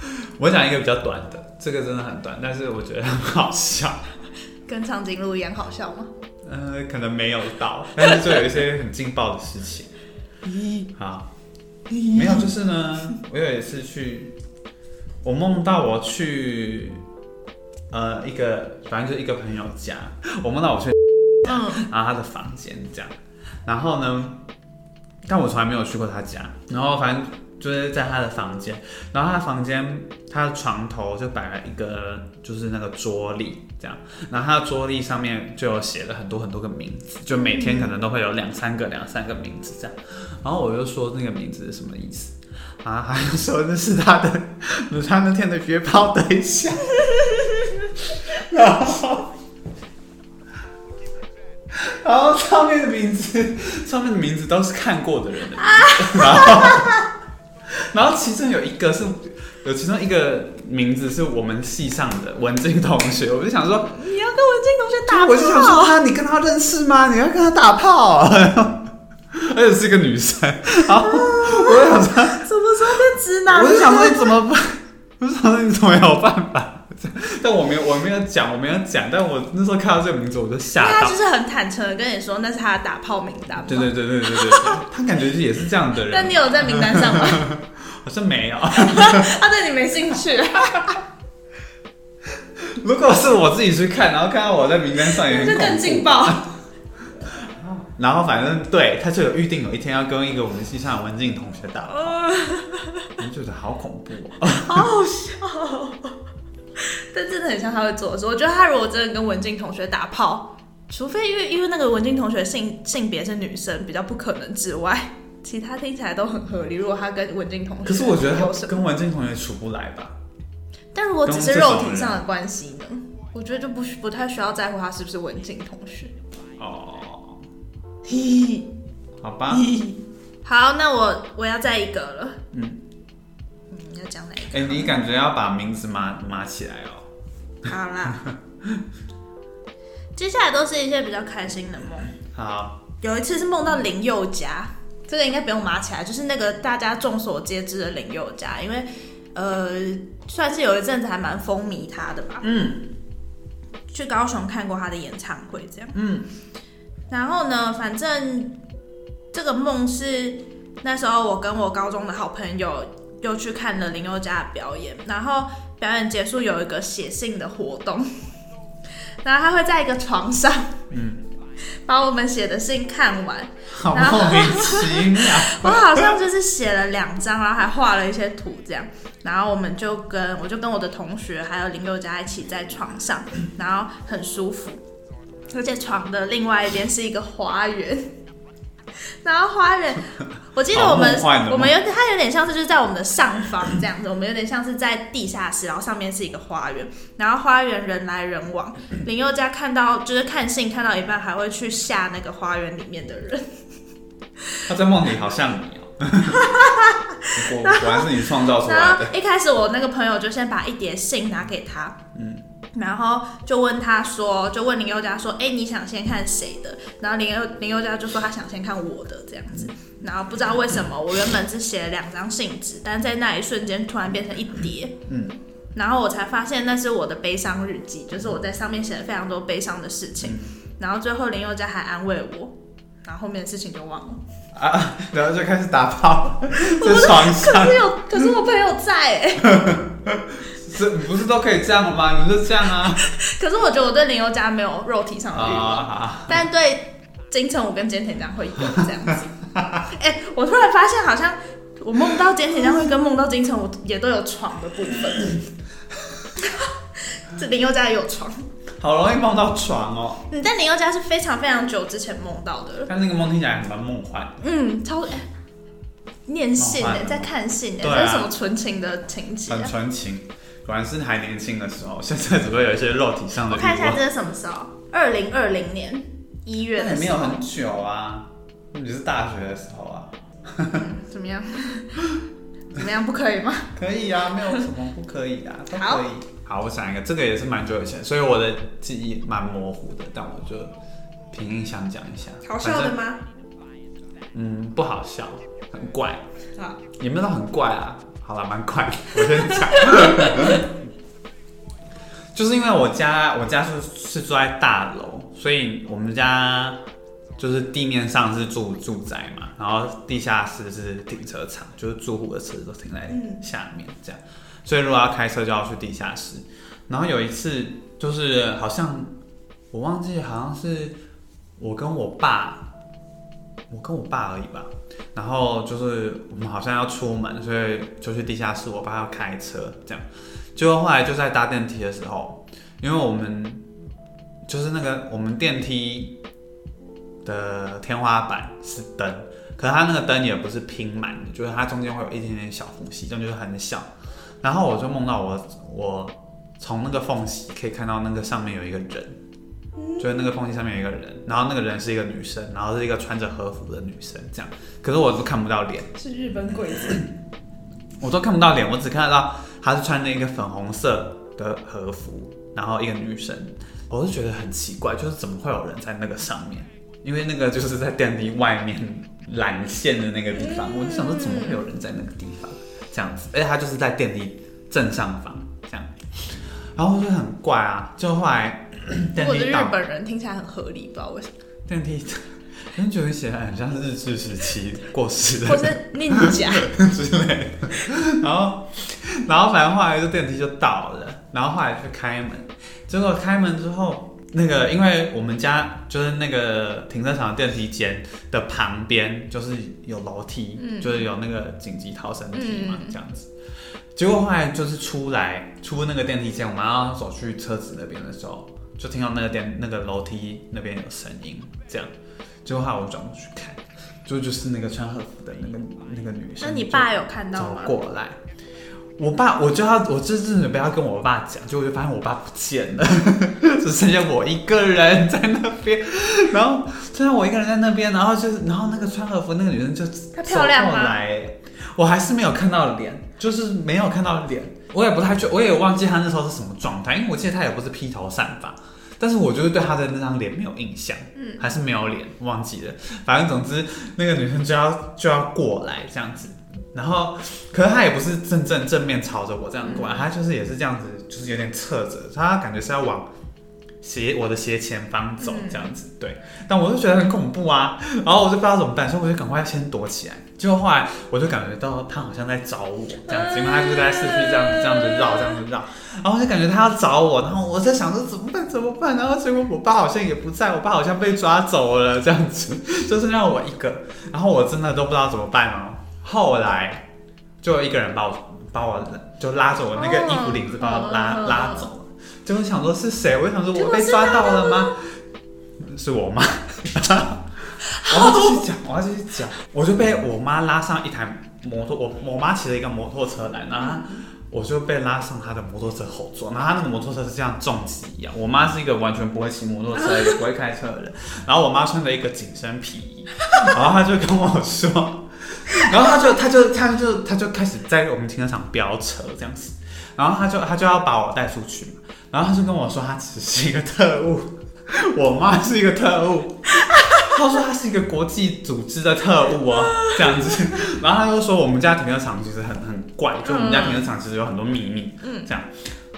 我讲一个比较短的，这个真的很短，但是我觉得很好笑。跟长颈鹿一样好笑吗？呃，可能没有到，但是就有一些很劲爆的事情。好，没有，就是呢，我有一次去，我梦到我去，呃，一个反正就是一个朋友家，我梦到我去，嗯，然后他的房间这样，然后呢，但我从来没有去过他家，然后反正就是在他的房间，然后他的房间他的床头就摆了一个就是那个桌历这样，然后他的桌历上面就有写了很多很多个名字，就每天可能都会有两三个两三个名字这样，然后我就说那个名字是什么意思？啊，他就说那是他的，他那天的约炮对象，然后。然后上面的名字，上面的名字都是看过的人的名字，然后，然后其中有一个是，有其中一个名字是我们系上的文静同学，我就想说，你要跟文静同学打炮？我就想说啊，你跟他认识吗？你要跟他打炮、而且是一个女生，然后我就想说，什么时候变直男？我就想说你怎么办？我就想说你怎么有办法？但 但我没有我没有讲我没有讲，但我那时候看到这个名字我就吓到他就。是很坦诚的跟你说那是他的打炮名单嘛。对对对对对对对，他感觉也是这样的人。但你有在名单上吗？好像没有。他对你没兴趣。如果是我自己去看，然后看到我在名单上，也很就更。劲爆。然后反正对，他就有预定有一天要跟一个我们系上的文静同学打炮，我就觉得好恐怖哦。好好笑、哦，但真的很像他会做的事。我觉得他如果真的跟文静同学打炮，除非因为因为那个文静同学性性别是女生，比较不可能之外，其他听起来都很合理。如果他跟文静同学，可是我觉得？他跟文静同学处不来吧？但如果只是肉体上的关系呢？我觉得就不需不太需要在乎他是不是文静同学。哦，嘿，好吧，好，那我我要再一个了。嗯嗯，要讲哪一个？哎、你感觉要把名字码码起来哦。好啦，接下来都是一些比较开心的梦。好，有一次是梦到林宥嘉，这个应该不用码起来，就是那个大家众所皆知的林宥嘉，因为呃，算是有一阵子还蛮风靡他的吧。嗯去高雄看过他的演唱会，这样。嗯，然后呢，反正这个梦是那时候我跟我高中的好朋友又去看了林宥嘉的表演，然后表演结束有一个写信的活动，然后他会在一个床上，嗯，把我们写的信看完。好莫名其妙。我好像就是写了两张，然后还画了一些图这样，然后我们就跟我就跟我的同学还有林宥嘉一起在床上，然后很舒服，而且床的另外一边是一个花园。然后花园，我记得我们我们有它有点像是就是在我们的上方这样子，我们有点像是在地下室，然后上面是一个花园，然后花园人来人往。林宥嘉看到就是看信看到一半，还会去吓那个花园里面的人。他在梦里好像你哦。果果然是你创造出来然后的。一开始我那个朋友就先把一叠信拿给他，嗯，然后就问他说，就问林宥嘉说，哎、你想先看谁的？然后林宥林宥嘉就说他想先看我的这样子。然后不知道为什么，我原本是写了两张信纸，但在那一瞬间突然变成一叠，嗯，然后我才发现那是我的悲伤日记，就是我在上面写了非常多悲伤的事情。然后最后林宥嘉还安慰我，然后后面的事情就忘了。啊，然后就开始打炮，在床可是，有，可是我朋友在哎、这不是都可以这样了吗？你们就这样啊。可是我觉得我对林宥嘉没有肉体上的欲望。啊，但对金城武跟菅田将会有这样子。哎、我突然发现好像我梦到菅田将会跟梦到金城武也都有床的部分。这林宥嘉也有床，好容易梦到床哦。嗯，但林宥嘉是非常非常久之前梦到的。但那个梦听起来还蛮梦幻。嗯，超哎、念信的在看信哎、对啊这是什么纯情的情节？纯情，果然是还年轻的时候，现在只会有一些肉体上的我看一下望。这是什么时候？二零二零年一月那也没有很久啊，那只是大学的时候啊。怎么样？怎么样？不可以吗？可以啊，没有什么不可以啊，都可以。好，我想一个，这个也是蛮久以前，所以我的记忆蛮模糊的，但我就凭印象讲一下。好笑？的吗？嗯，不好笑，很怪，啊，也没有到很怪啊。好了，蛮快的，我先讲。就是因为我家我家是是住在大楼，所以我们家就是地面上是住住宅嘛，然后地下室是停车场，就是住户的车都停在下面这样，所以如果要开车就要去地下室。然后有一次就是好像我忘记好像是我跟我爸，我跟我爸而已吧。然后就是我们好像要出门，所以就去地下室，我爸要开车这样。结果后来就在搭电梯的时候，因为我们就是那个我们电梯的天花板是灯，可是它那个灯也不是拼满的，就是它中间会有一点点小缝隙，这样就是很小。然后我就梦到我我从那个缝隙可以看到那个上面有一个人，就是那个缝隙上面有一个人，然后那个人是一个女生，然后是一个穿着和服的女生这样，可是我都看不到脸。是日本鬼子。我都看不到脸，我只看得到她是穿着一个粉红色的和服，然后一个女生，我就觉得很奇怪，就是怎么会有人在那个上面？因为那个就是在电梯外面缆线的那个地方，我就想说怎么会有人在那个地方这样子？而且他就是在电梯正上方这样。然后我就很怪啊，就后来 如果是日本人，听起来很合理，不知道为什么，电梯，感觉写得很像是日治时期过世的或是宁甲，之类的。然后，然后反正后来就电梯就倒了，然后后来去开门，结果开门之后，那个因为我们家就是那个停车场的电梯间的旁边就是有楼梯，嗯就是有那个紧急逃生梯嘛，嗯这样子。结果后来就是出来出那个电梯间，我们要走去车子那边的时候，就听到那个电那个楼梯那边有声音，这样。结果后来我转过去看，就就是那个穿和服的那个那个女生。那你爸有看到走吗？过来。我爸，我就要，我这次准备要跟我爸讲，就我就发现我爸不见了，只剩下我一个人在那边，然后剩下我一个人在那边，然后就是，然后那个穿和服那个女生就她漂亮吗走过来，我还是没有看到脸，就是没有看到脸，我也不太确，我也忘记他那时候是什么状态，因为我记得他也不是披头散发，但是我就是对他的那张脸没有印象，嗯，还是没有脸，忘记了。反正总之，那个女生就要就要过来这样子，然后可是她也不是正正正面朝着我这样过来，她就是也是这样子，就是有点侧着，她感觉是要往斜我的斜前方走这样子，对。但我就觉得很恐怖啊，然后我就不知道怎么办，所以我就赶快先躲起来。结果后来我就感觉到他好像在找我这样子，因为他就在市区这样子这样子绕这样子绕，然后我就感觉他要找我，然后我在想说怎么办怎么办，然后结果我爸好像也不在，我爸好像被抓走了这样子，就是让我一个，然后我真的都不知道怎么办哦。后来就有一个人把我把我就拉着我那个衣服领子把我拉、哦拉走了，结果想说是谁，我就想说我被抓到了吗？是我妈。我要继续讲，我要继续讲，我就被我妈拉上一台摩托，我我妈骑了一个摩托车来，然后她我就被拉上她的摩托车后座，然后她那个摩托车是这样重机一样，我妈是一个完全不会骑摩托车也不会开车的人，然后我妈穿着一个紧身皮衣，然后她就跟我说，然后她就她就她就她就开始在我们停车场飙车这样子，然后她就她就要把我带出去嘛，然后他就跟我说他只是一个特务，我妈是一个特务。他说他是一个国际组织的特务哦，这样子。然后他又说我们家停车场其实很很怪，就我们家停车场其实有很多秘密，嗯这样。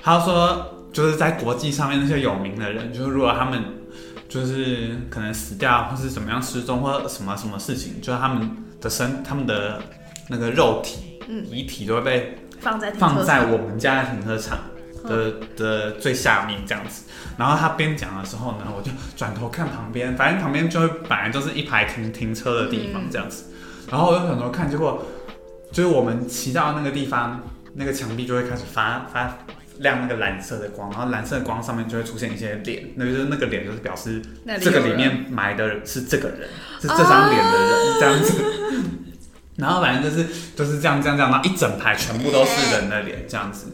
他说就是在国际上面那些有名的人，就是如果他们就是可能死掉或是怎么样失踪或者什么什么事情，就是他们的身他们的那个肉体嗯遗体都会被放在放在我们家的停车场的的最下面这样子。然后他边讲的时候呢，我就转头看旁边，反正旁边就会本来就是一排停停车的地方这样子。然后我就转头看，结果就是我们骑到那个地方，那个墙壁就会开始发发亮那个蓝色的光，然后蓝色的光上面就会出现一些脸，那就是那个脸就是表示这个里面埋的人是这个人，是这张脸的人、这样子。然后反正就是就是这样这样这样，然后一整排全部都是人的脸这样子。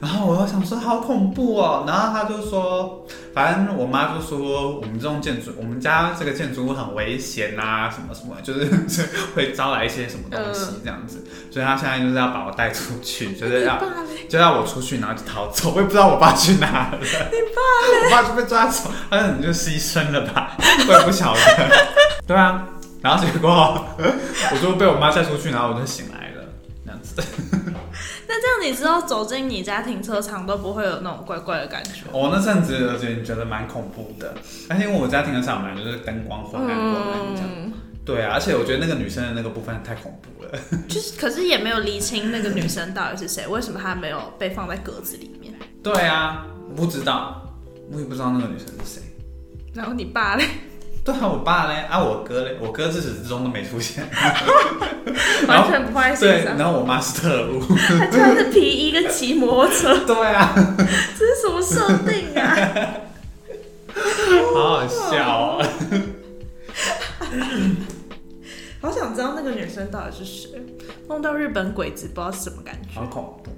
然后我就想说好恐怖哦，然后他就说，反正我妈就说我们这种建筑，我们家这个建筑物很危险啊，什么什么，就是是会招来一些什么东西这样子，所以他现在就是要把我带出去，就是要就要我出去，然后就逃走。我也不知道我爸去哪了，你爸我爸就被抓走，他说你就牺牲了吧，我也不晓得。对啊，然后结果我就被我妈带出去，然后我就醒来了，这样子。你知道走进你家停车场都不会有那种怪怪的感觉？我那阵子而且觉得蛮恐怖的，而且因为我家停车场本来就是灯光昏暗昏暗这样。嗯，对啊，而且我觉得那个女生的那个部分太恐怖了。就是可是也没有厘清那个女生到底是谁，为什么她没有被放在格子里面？对啊，不知道，我也不知道那个女生是谁。然后你爸嘞，对啊，我爸嘞，啊，我哥嘞，我哥自始至终都没出现。完全不放在心对，上。然后我妈是特务。他穿着皮衣跟骑摩托车，对啊，这是什么设定啊？好好笑哦。好想知道那个女生到底是谁。梦到日本鬼子，不知道是什么感觉。好恐怖。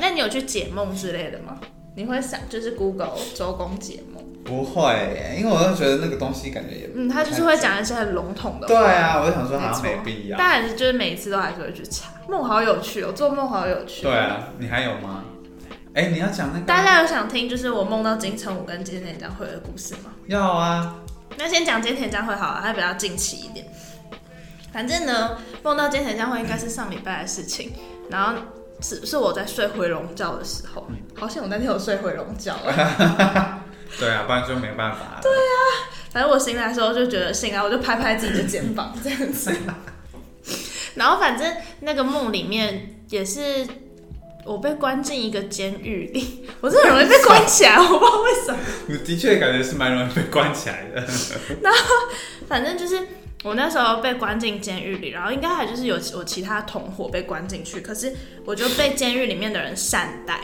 那你有去解梦之类的吗？你会想就是 Google 周公解梦？不会耶，因为我就觉得那个东西感觉也嗯，他就是会讲一些很笼统的话。对啊，我就想说好像没必要。当然就是每一次都还是会去查。梦好有趣哦，做梦好有趣。对啊，你还有吗？哎，你要讲那个？大家有想听就是我梦到金城武跟菅田将晖的故事吗？要啊。那先讲菅田将晖好了，它比较近期一点。反正呢，梦到菅田将晖应该是上礼拜的事情，然后是是我在睡回笼觉的时候，好像我那天有睡回笼觉了。对啊，不然就没办法。对啊，反正我醒来的时候就觉得醒来，我就拍拍自己的肩膀这样子。然后反正那个梦里面也是我被关进一个监狱里，我真的很容易被关起来，我不知道为什么。你的确感觉是蛮容易被关起来的。然后反正就是我那时候被关进监狱里，然后应该还就是有我其他同伙被关进去，可是我就被监狱里面的人善待。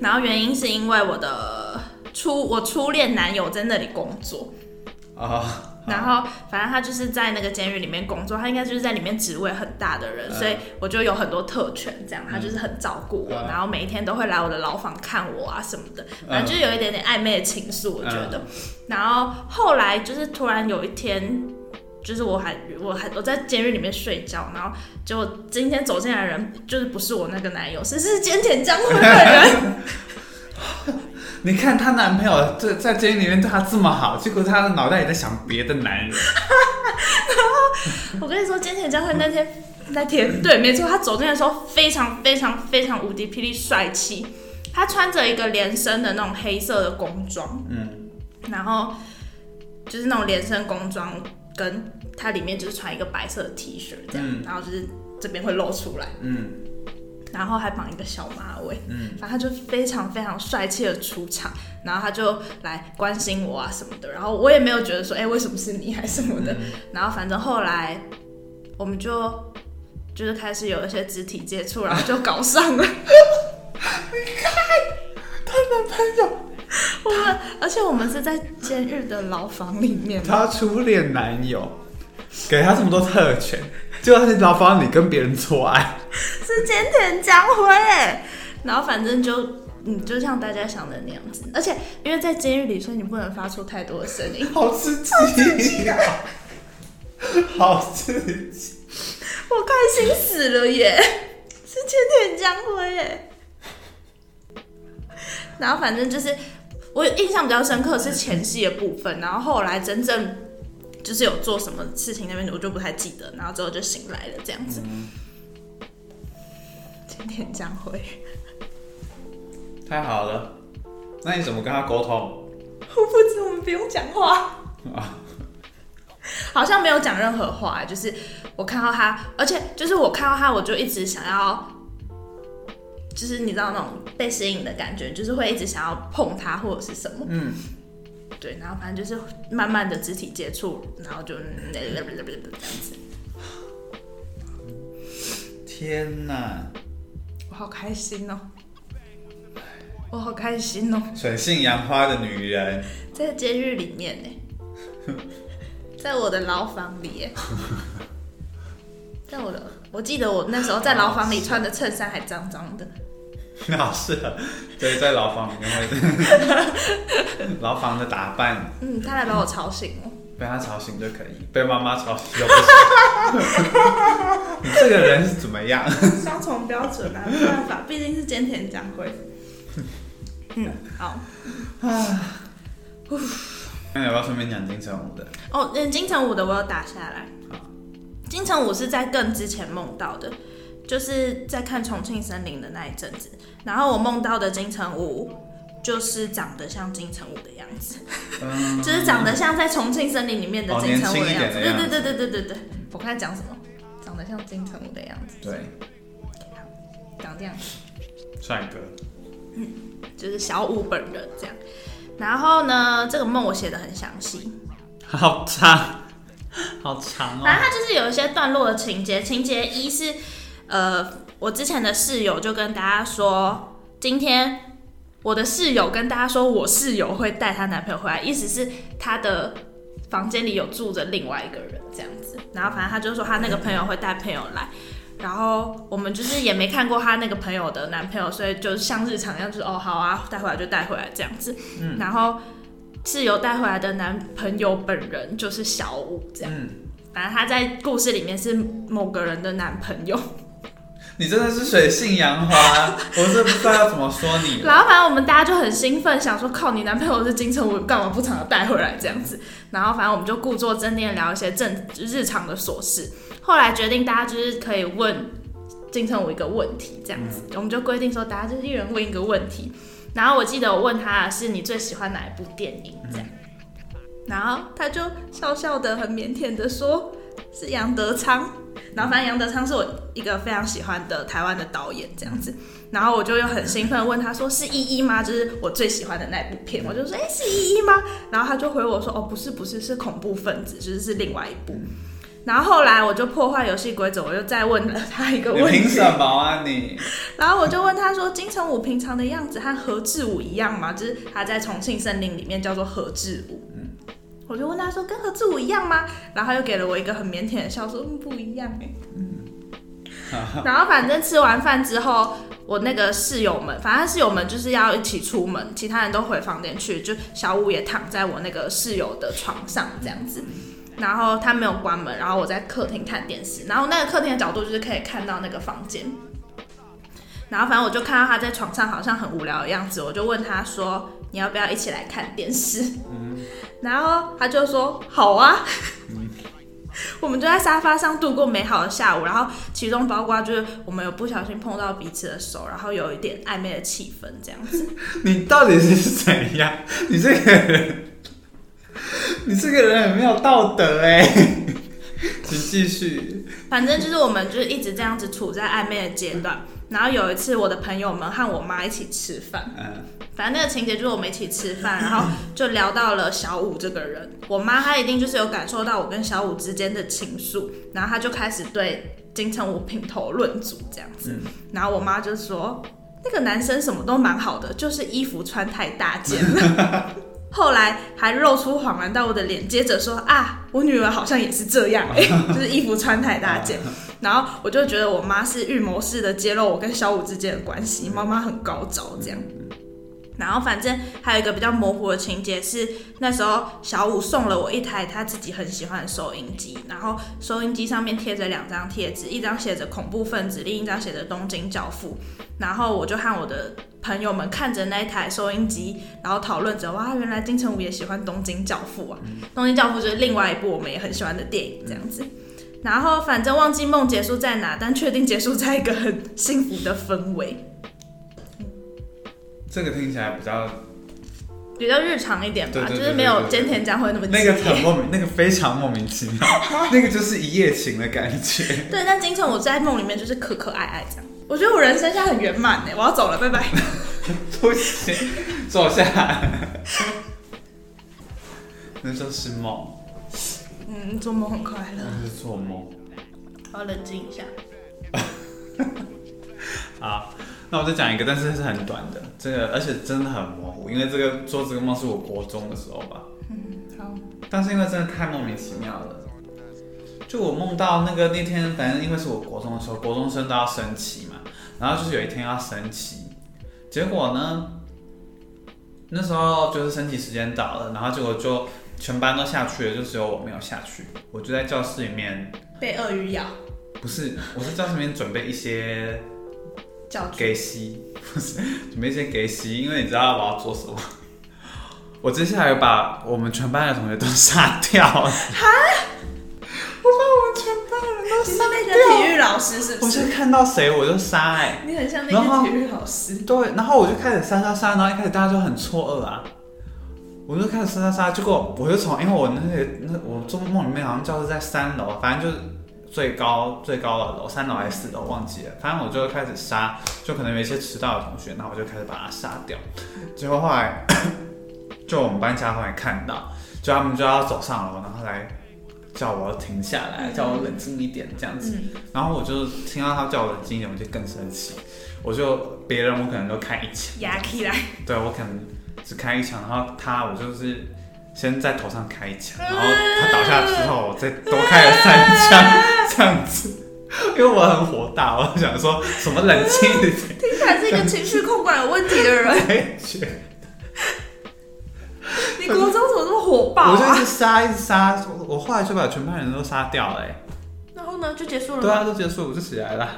然后原因是因为我的初我初恋男友在那里工作。啊。然后，反正他就是在那个监狱里面工作，他应该就是在里面职位很大的人，所以我就有很多特权，这样他就是很照顾我，然后每一天都会来我的牢房看我啊什么的，反正就是有一点点暧昧的情愫，我觉得。然后后来就是突然有一天，就是我还我还我在监狱里面睡觉，然后结果今天走进来的人就是不是我那个男友，是是菅田将晖的人。你看她男朋友在在监狱里面对她这么好，结果她的脑袋也在想别的男人。然后我跟你说，菅田将会那天那天对，没错，他走进来的时候非常非常非常无敌霹雳帅气，他穿着一个连身的那种黑色的工装，嗯，然后就是那种连身工装，跟他里面就是穿一个白色的 T 恤这样，然后就是这边会露出来，嗯。然后还绑一个小马尾，嗯，反正他就非常非常帅气的出场，然后他就来关心我啊什么的，然后我也没有觉得说，哎，为什么是你还是什么的，然后反正后来我们就就是开始有一些肢体接触，然后就搞上了。你看，他男朋友，我们而且我们是在监狱的牢房里面，他初恋男友给他这么多特权。就他在牢房里跟别人做爱，是菅田将晖哎，然后反正就嗯，就像大家想的那样子，而且因为在监狱里，所以你不能发出太多的声音，好刺激啊，好刺激，我开心死了耶，是菅田将晖耶，然后反正就是我印象比较深刻是前戏的部分，然后后来真正。就是有做什么事情那边我就不太记得，然后之后就醒来了这样子。今天将会太好了，那你怎么跟他沟通？我不知，我们不用讲话啊，好像没有讲任何话，就是我看到他，而且就是我看到他，我就一直想要，就是你知道那种被吸引的感觉，就是会一直想要碰他或者是什么，嗯。对，然后反正就是慢慢的肢体接触，然后就这样子。天哪！我好开心哦！我好开心哦！水性杨花的女人，在监狱里面呢，在我的牢房里，在我的，我记得我那时候在牢房里穿的衬衫还脏脏的。好 是啊，对，在牢房里面会，牢房的打扮。嗯，他来把我吵醒了。被他吵醒就可以，被妈妈吵醒就不行。你这个人是怎么样？双重标准啊，没办法，毕竟是菅田将晖。嗯，好。啊，那要不要顺便讲金城武的？哦，那金城武的我有打下来。金城武是在更之前梦到的。就是在看《重庆森林》的那一阵子，然后我梦到的金城武就是长得像金城武的样子，就是长得像在《重庆森林》里面的金城武的样子。对对对对对对对，我刚才讲什么？长得像金城武的样子。对，长这样。帅哥。嗯，就是小五本人这样。然后呢，这个梦我写的很详细。好长，好长哦。反正它就是有一些段落的情节，情节一是。呃，我之前的室友就跟大家说，今天我的室友跟大家说，我室友会带她男朋友回来，意思是她的房间里有住着另外一个人这样子。然后反正她就说她那个朋友会带朋友来，然后我们就是也没看过她那个朋友的男朋友，所以就像日常一样，就是哦好啊，带回来就带回来这样子。嗯。然后室友带回来的男朋友本人就是小五这样。嗯。反正他在故事里面是某个人的男朋友。你真的是水性杨花，我是不知道要怎么说你。然后反正我们大家就很兴奋，想说靠，你男朋友是金城武，干嘛不常的带回来这样子？然后反正我们就故作镇定聊一些正日常的琐事。后来决定大家就是可以问金城武一个问题，这样子，我们就规定说大家就是一人问一个问题。然后我记得我问他的是你最喜欢哪一部电影这样，然后他就笑笑的很腼腆的说是杨德昌。然后反正杨德昌是我一个非常喜欢的台湾的导演这样子，然后我就又很兴奋问他说是一一吗？就是我最喜欢的那部片，我就说哎是一一吗？然后他就回我说哦不是不是是恐怖分子，就是是另外一部。然后后来我就破坏游戏规则，我又再问了他一个问题，凭什么啊你？然后我就问他说金城武平常的样子和何志武一样吗？就是他在重庆森林里面叫做何志武。我就问他说：“跟何志武一样吗？”然后他又给了我一个很腼腆的笑，说：“嗯，不一样哎。” 然后反正吃完饭之后，我那个室友们，反正室友们就是要一起出门，其他人都回房间去，就小五也躺在我那个室友的床上这样子。然后他没有关门，然后我在客厅看电视，然后那个客厅的角度就是可以看到那个房间。然后反正我就看到他在床上好像很无聊的样子，我就问他说：“你要不要一起来看电视？” 然后他就说好啊，我们就在沙发上度过美好的下午，然后其中包括就是我们有不小心碰到彼此的手，然后有一点暧昧的气氛这样子。你到底是怎样？你这个人，你这个人很没有道德哎！请继续。反正就是我们就是一直这样子处在暧昧的阶段。然后有一次，我的朋友们和我妈一起吃饭，嗯，反正那个情节就是我们一起吃饭，然后就聊到了小五这个人。我妈她一定就是有感受到我跟小五之间的情愫，然后她就开始对金城武评头论足这样子。然后我妈就说，那个男生什么都蛮好的，就是衣服穿太大件了。后来还露出恍然大悟的脸，接着说啊，我女儿好像也是这样，哎，就是衣服穿太大件。然后我就觉得我妈是预谋式的揭露我跟小五之间的关系，妈妈很高招这样。然后反正还有一个比较模糊的情节是，那时候小五送了我一台他自己很喜欢的收音机，然后收音机上面贴着两张贴纸，一张写着恐怖分子，另一张写着东京教父。然后我就和我的朋友们看着那一台收音机，然后讨论着哇，原来金城武也喜欢东京教父啊！东京教父就是另外一部我们也很喜欢的电影，这样子。然后反正忘记梦结束在哪，但确定结束在一个很幸福的氛围。这个听起来比较比较日常一点吧，就是没有菅田将晖那么那个很莫名，那个非常莫名其妙，那个就是一夜情的感觉。对，但金城我在梦里面就是可可爱爱这样，我觉得我人生现在很圆满呢，我要走了，拜拜。不行，坐下。那就是梦。嗯，做梦很快乐。那是做梦。我要冷静一下。好。那我再讲一个，但是是很短的，这个而且真的很模糊，因为这个做这个梦是我国中的时候吧。嗯，好。但是因为真的太莫名其妙了，就我梦到那个那天，反正因为是我国中的时候，国中生都要升旗嘛，然后就是有一天要升旗，结果呢，那时候就是升旗时间到了，然后结果就全班都下去了，就只有我没有下去，我就在教室里面被鳄鱼咬。不是，我在教室里面准备一些。给息 不是准备一些给息，因为你知道我要做什么。我接下来把我们全班的同学都杀掉。哈！我把我们全班的人都杀掉。体育老师是不是？我就看到谁我就杀哎。你很像那个体育老师。对，然后我就开始杀杀杀，然后一开始大家就很错愕啊。我就开始杀杀杀，结果我就从因为我那个那我做梦里面好像教室在三楼，反正就是。最高最高的楼，三楼还是四楼，忘记了。反正我就开始杀，就可能有一些迟到的同学，那我就开始把他杀掉。结果后来，就我们班其他同学看到，就他们就要走上楼，然后来叫我停下来，叫我冷静一点这样子。然后我就听到他叫我冷静一点，我就更生气。我就别人我可能都开一枪，压起来。对我可能只开一枪，然后他我就是。先在头上开一枪，然后他倒下之后，我再多开了三枪，这样子。因为我很火大，我想说什么冷静。听起来是一个情绪控管有问题的人。你国中怎么这么火爆啊？我就一直杀，一直杀，我后来就把全班人都杀掉了。然后呢，就结束了。对啊，就结束，我就起来了。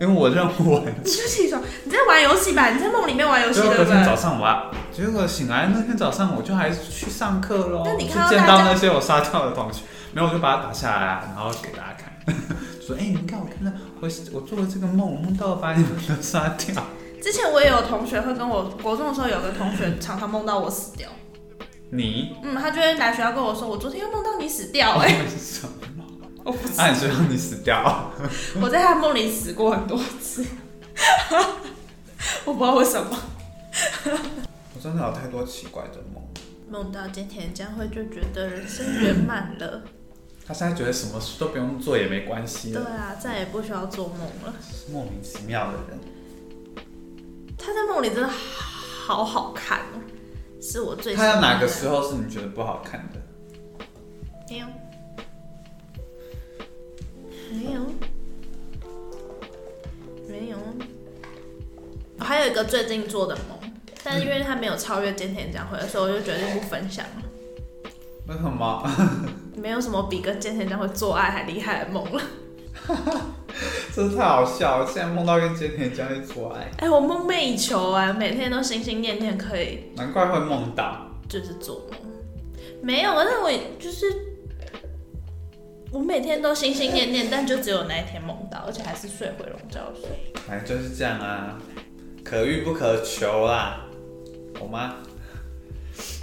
因为我任务很你就起床，你在玩游戏吧？你在梦里面玩游戏对不对？隔天早上玩，结果醒来那天早上我就还是去上课喽。那你看见到那些我杀掉的同学，没有我就把它打下来，然后给大家看，说，哎、你们看我看到我我做了这个梦，我梦到了把你们都杀掉。之前我也有同学会跟我，国中的时候有个同学常常梦到我死掉。你嗯，他就会来学校跟我说，我昨天又梦到你死掉哎？我不知那你说让你死掉？我在他梦里死过很多次，我不知道为什么。我真的有太多奇怪的梦。梦到今天将会就觉得人生圆满了，他现在觉得什么事都不用做也没关系了，对啊，再也不需要做梦了。莫名其妙的人。他在梦里真的好好看哦，是我最喜他欢的。要哪个时候是你觉得不好看的？没有，没有，没有。我还有一个最近做的梦，但是因为他没有超越菅田将会，所以我就决定不分享了。为什么？没有什么比跟菅田将晖做爱还厉害的梦了。真是太好笑了！现在梦到跟菅田将晖做爱，哎、我梦寐以求啊，每天都心心念念可以难怪会梦到。就是做梦。没有，但是我就是我每天都心心念念，但就只有那一天梦到，而且还是睡回笼觉睡。反正就是这样啊，可遇不可求啦，懂吗？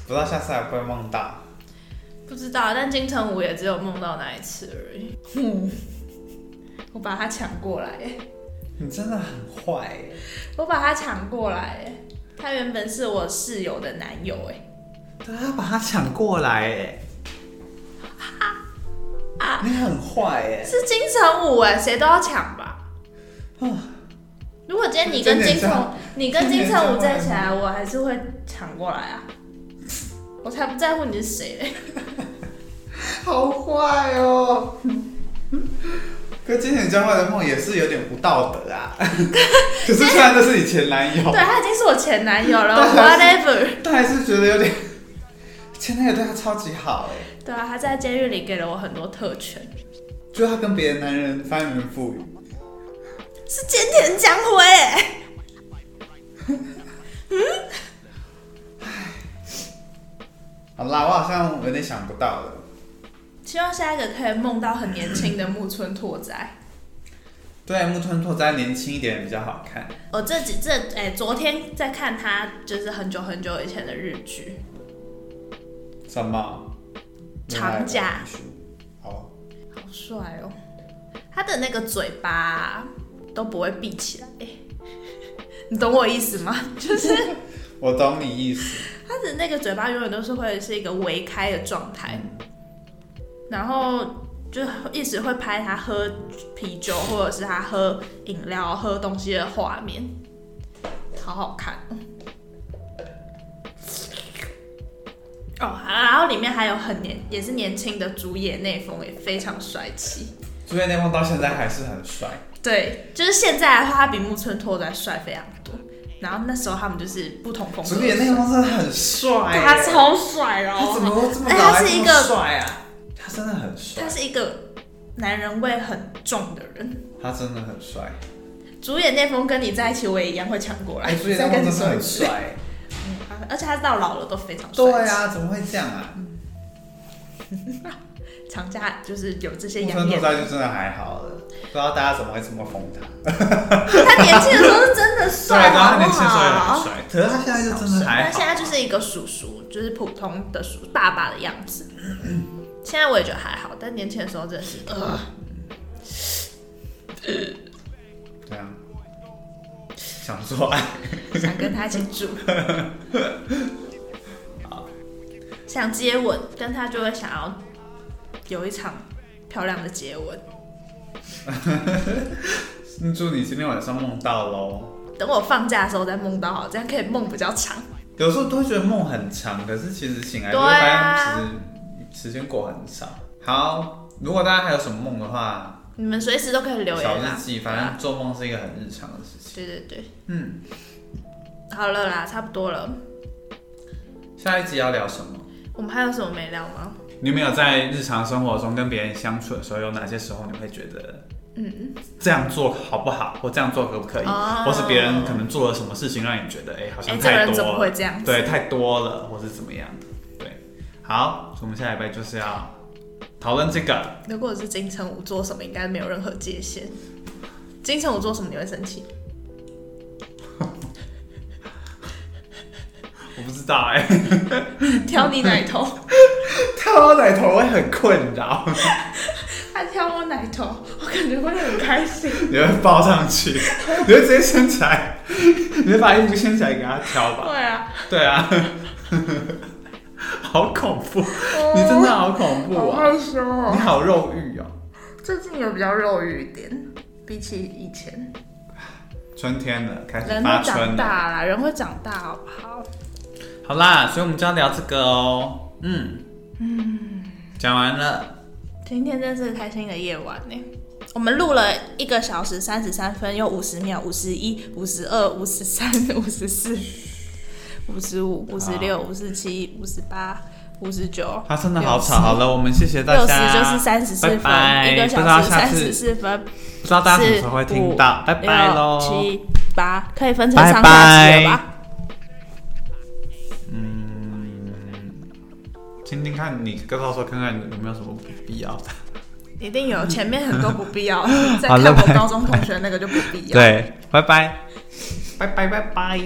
不知道下次还会不会梦到。不知道，但金城武也只有梦到那一次而已。我把他抢过来，你真的很坏耶！我把他抢过来。他原本是我室友的男友哎，对啊，把他抢过来耶！你很坏耶！是金城武哎，谁都要抢吧。如果今天你跟金城你跟金城武在一起来，我还是会抢过来啊。我才不在乎你是谁嘞。好坏哦！跟金钱交换的梦也是有点不道德啊。可是虽然这是你前男友对，，他已经是我前男友了，whatever。但还是觉得有点。前男友对他超级好哎，对啊，他在监狱里给了我很多特权。就他跟别的男人翻云覆雨。是菅田将晖嗯。好啦，我好像有点想不到了。希望下一个可以梦到很年轻的木村拓哉。对，木村拓哉年轻一点比较好看。我这几这哎、昨天在看他就是很久很久以前的日剧，什么？长假好，好帅哦！他的那个嘴巴啊、都不会闭起来，你懂我意思吗？就是 我懂你意思。他的那个嘴巴永远都是会是一个微开的状态，然后就一直会拍他喝啤酒或者是他喝饮料、喝东西的画面，好好看哦。哦，然后里面还有很年也是年轻的主演内丰，也非常帅气。竹野内丰到现在还是很帅。对，就是现在的话，他比木村拓哉帅非常多。然后那时候他们就是不同风格的帅。竹野内丰真的很帅耶，他超帅哦！他怎么会这么哎老还这么他是一个帅啊？他真的很帅他，是一个男人味很重的人。他真的很帅。主演那封跟你在一起，我也一样会抢过来。哎，竹野再跟你内丰真的很。帅。嗯，而且他到老了都非常帅。对，啊，怎么会这样啊？长假就是有这些养眼。哉就真的还好了，不知道大家怎么会这么疯他。他年轻的时候是真的，帅，好不年轻的时候也好很？帅，可是他现在就真的还好。他现在就是一个叔叔，就是普通的叔爸爸的样子。现在我也觉得还好，但年轻的时候真的是，呃，对啊，想做爱。想跟他一起住。想接吻，跟他就会想要有一场漂亮的接吻。嗯祝你今天晚上梦到喽。等我放假的时候再梦到好，这样可以梦比较长。有时候都会觉得梦很长，可是其实醒来就对会发啊现，其实时间过很少。好，如果大家还有什么梦的话，你们随时都可以留言啦。小日记，反正做梦是一个很日常的事情。对对对，嗯，好了啦，差不多了。下一集要聊什么？我们还有什么没聊吗？你有没有在日常生活中跟别人相处的时候，有哪些时候你会觉得嗯，这样做好不好，或这样做可不可以，哦或是别人可能做了什么事情让你觉得，哎、好哎、像这个太多了，人怎么会这样子？对，太多了，或是怎么样的？对，好，我们下礼拜就是要讨论这个。如果是金城武做什么，应该没有任何界限。金城武做什么你会生气？我不知道哎、挑你奶头，挑我奶头会很困扰，他挑我奶头，我感觉会很开心。你会抱上去，你会直接掀起来，你会把衣服掀起来给他挑吧？对啊，对啊，好恐怖，你真的好恐怖好啊！害羞哦。你好肉欲哦。最近有比较肉欲一点，比起以前。春天了，开始人会长。大啦，人会长大，好不好？好啦，所以我们就要聊这个哦。嗯嗯，讲完了。今天真是个开心的夜晚呢。我们录了一个小时三十三分又五十秒，五十一、五十二、五十三、五十四、五十五、五十六、五十七、五十八、五十九。他真的好吵。好了，我们谢谢大家六。十就是三十四分，拜拜一个小时三十四分，不知道大家什么时候会听到，拜拜六喽。七八，可以分成拜上下集了吧？听听看，你到时候看看有没有什么不必要的。一定有，前面很多不必要。再好了看我高中同学那个就不必要。对，拜拜，拜拜拜拜。